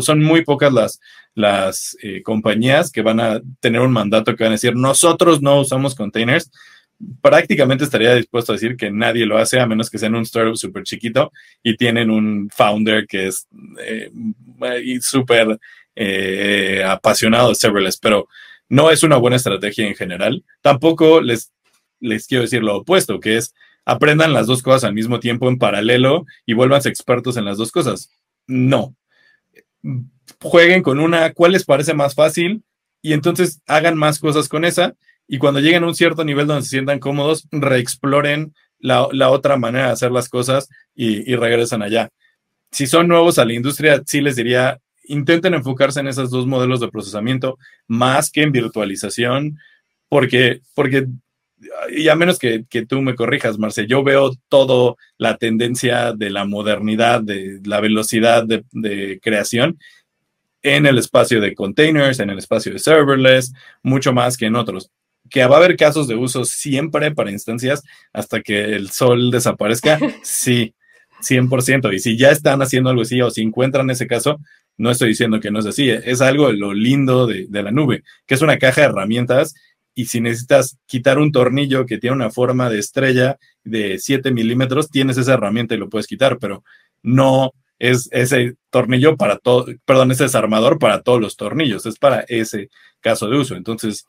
Son muy pocas las, las eh, compañías que van a tener un mandato que van a decir, nosotros no usamos containers. Prácticamente estaría dispuesto a decir que nadie lo hace a menos que sean un startup súper chiquito y tienen un founder que es eh, súper eh, apasionado de serverless, pero no es una buena estrategia en general. Tampoco les, les quiero decir lo opuesto, que es aprendan las dos cosas al mismo tiempo en paralelo y vuelvanse expertos en las dos cosas. No. Jueguen con una, ¿cuál les parece más fácil? Y entonces hagan más cosas con esa. Y cuando lleguen a un cierto nivel donde se sientan cómodos, reexploren la, la otra manera de hacer las cosas y, y regresan allá. Si son nuevos a la industria, sí les diría, intenten enfocarse en esos dos modelos de procesamiento más que en virtualización, porque, porque y a menos que, tú me corrijas, Marce, yo veo todo la tendencia de la modernidad, de la velocidad de, de creación en el espacio de containers, en el espacio de serverless, mucho más que en otros que va a haber casos de uso siempre para instancias hasta que el sol desaparezca, sí, 100%. Y si ya están haciendo algo así o si encuentran ese caso, no estoy diciendo que no es así, es algo de lo lindo de, la nube, que es una caja de herramientas y si necesitas quitar un tornillo que tiene una forma de estrella de 7 milímetros, tienes esa herramienta y lo puedes quitar, pero no es ese tornillo para todo, perdón, ese desarmador para todos los tornillos, es para ese caso de uso. Entonces,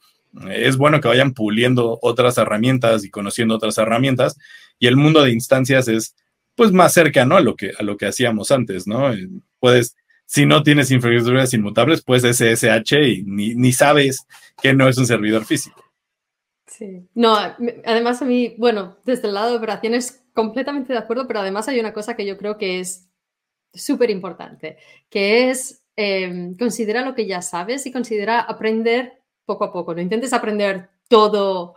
es bueno que vayan puliendo otras herramientas y conociendo otras herramientas y el mundo de instancias es pues más cercano a lo que a lo que hacíamos antes, ¿no? Eh, puedes si no tienes infraestructuras inmutables, pues SSH y ni, sabes que no es un servidor físico.
Sí. No, además a mí, bueno, desde el lado de operaciones completamente de acuerdo, pero además hay una cosa que yo creo que es súper importante, que es eh, considera lo que ya sabes y considera aprender poco a poco. No intentes aprender todo,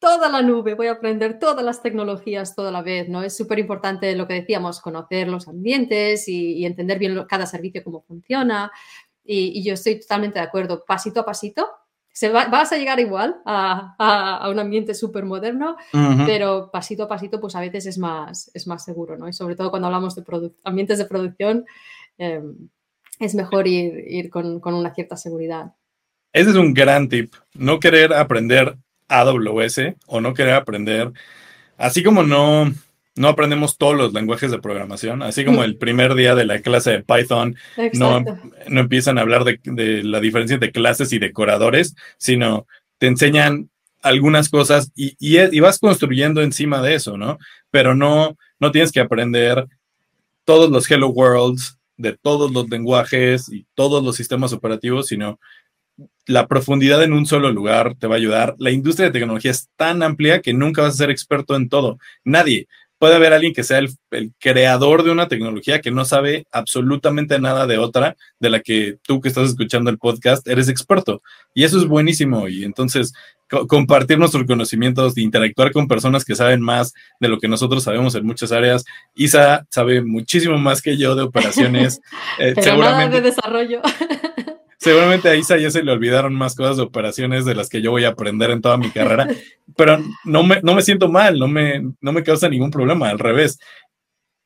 toda la nube, voy a aprender todas las tecnologías toda la vez, ¿no? Es súper importante lo que decíamos, conocer los ambientes y, entender bien cada servicio cómo funciona. Y, yo estoy totalmente de acuerdo, pasito a pasito. Se vas a llegar igual a, un ambiente súper moderno, pero pasito a pasito, pues a veces es más, es más seguro, ¿no? Y sobre todo cuando hablamos de ambientes de producción, em, es mejor ir, con, con una cierta seguridad.
Ese es un gran tip. No querer aprender AWS o no querer aprender, así como no, no aprendemos todos los lenguajes de programación, así como el primer día de la clase de Python no, no, empiezan a hablar de, la diferencia entre clases y decoradores, sino te enseñan algunas cosas y, y, vas construyendo encima de eso, ¿no? Pero no, no tienes que aprender todos los Hello Worlds de todos los lenguajes y todos los sistemas operativos, sino la profundidad en un solo lugar te va a ayudar. La industria de tecnología es tan amplia que nunca vas a ser experto en todo. Nadie. Puede haber alguien que sea el, creador de una tecnología que no sabe absolutamente nada de otra, de la que tú que estás escuchando el podcast eres experto. Y eso es buenísimo. Y entonces, compartir nuestros conocimientos, interactuar con personas que saben más de lo que nosotros sabemos en muchas áreas. Isa sabe muchísimo más que yo de operaciones.
Eh, seguramente, de desarrollo.
Seguramente a Isa ya se le olvidaron más cosas de operaciones de las que yo voy a aprender en toda mi carrera, pero no me, no me siento mal, no me, no me causa ningún problema, al revés.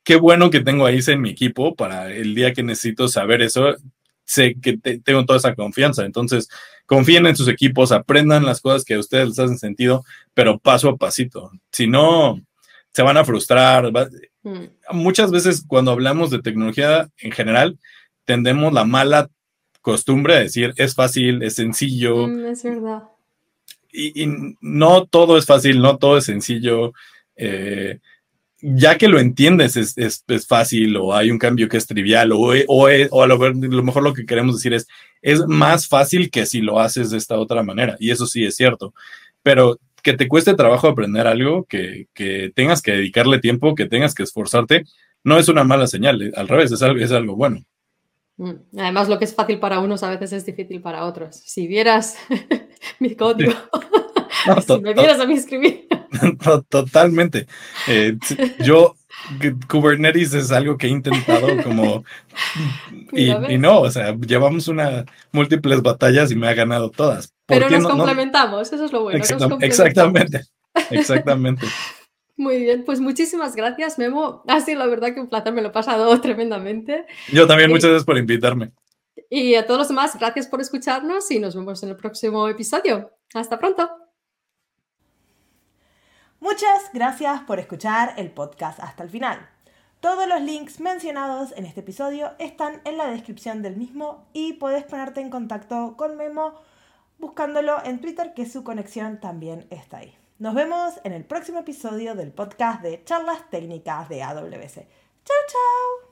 Qué bueno que tengo a Isa en mi equipo para el día que necesito saber eso, sé que tengo toda esa confianza. Entonces, confíen en sus equipos, aprendan las cosas que a ustedes les hacen sentido, pero paso a pasito. Si no, se van a frustrar. Mm. Muchas veces cuando hablamos de tecnología en general, tendemos la mala costumbre de decir es fácil, es sencillo.
Mm, es verdad.
Y, no todo es fácil, no todo es sencillo. Eh, ya que lo entiendes es, fácil o hay un cambio que es trivial o, o, a lo, mejor lo que queremos decir es es más fácil que si lo haces de esta otra manera y eso sí es cierto pero que te cueste trabajo aprender algo que, que tengas que dedicarle tiempo que tengas que esforzarte no es una mala señal al revés es algo, es algo bueno.
Además, lo que es fácil para unos a veces es difícil para otros. Si vieras mi código, si me vieras a mí escribir.
Totalmente. Eh, yo, Kubernetes es algo que he intentado como... Y, no, o sea, llevamos una múltiples batallas y me ha ganado todas.
Pero nos complementamos, eso es lo bueno.
exactamente, exactamente.
Muy bien, pues muchísimas gracias, Memo. Ha sido la verdad que un placer, me lo he pasado tremendamente.
Yo también, muchas gracias por invitarme.
Y a todos los demás, gracias por escucharnos y nos vemos en el próximo episodio. Hasta pronto.
Muchas gracias por escuchar el podcast hasta el final. Todos los links mencionados en este episodio están en la descripción del mismo y puedes ponerte en contacto con Memo buscándolo en Twitter que su conexión también está ahí. Nos vemos en el próximo episodio del podcast de charlas técnicas de AWS. ¡Chao, chao!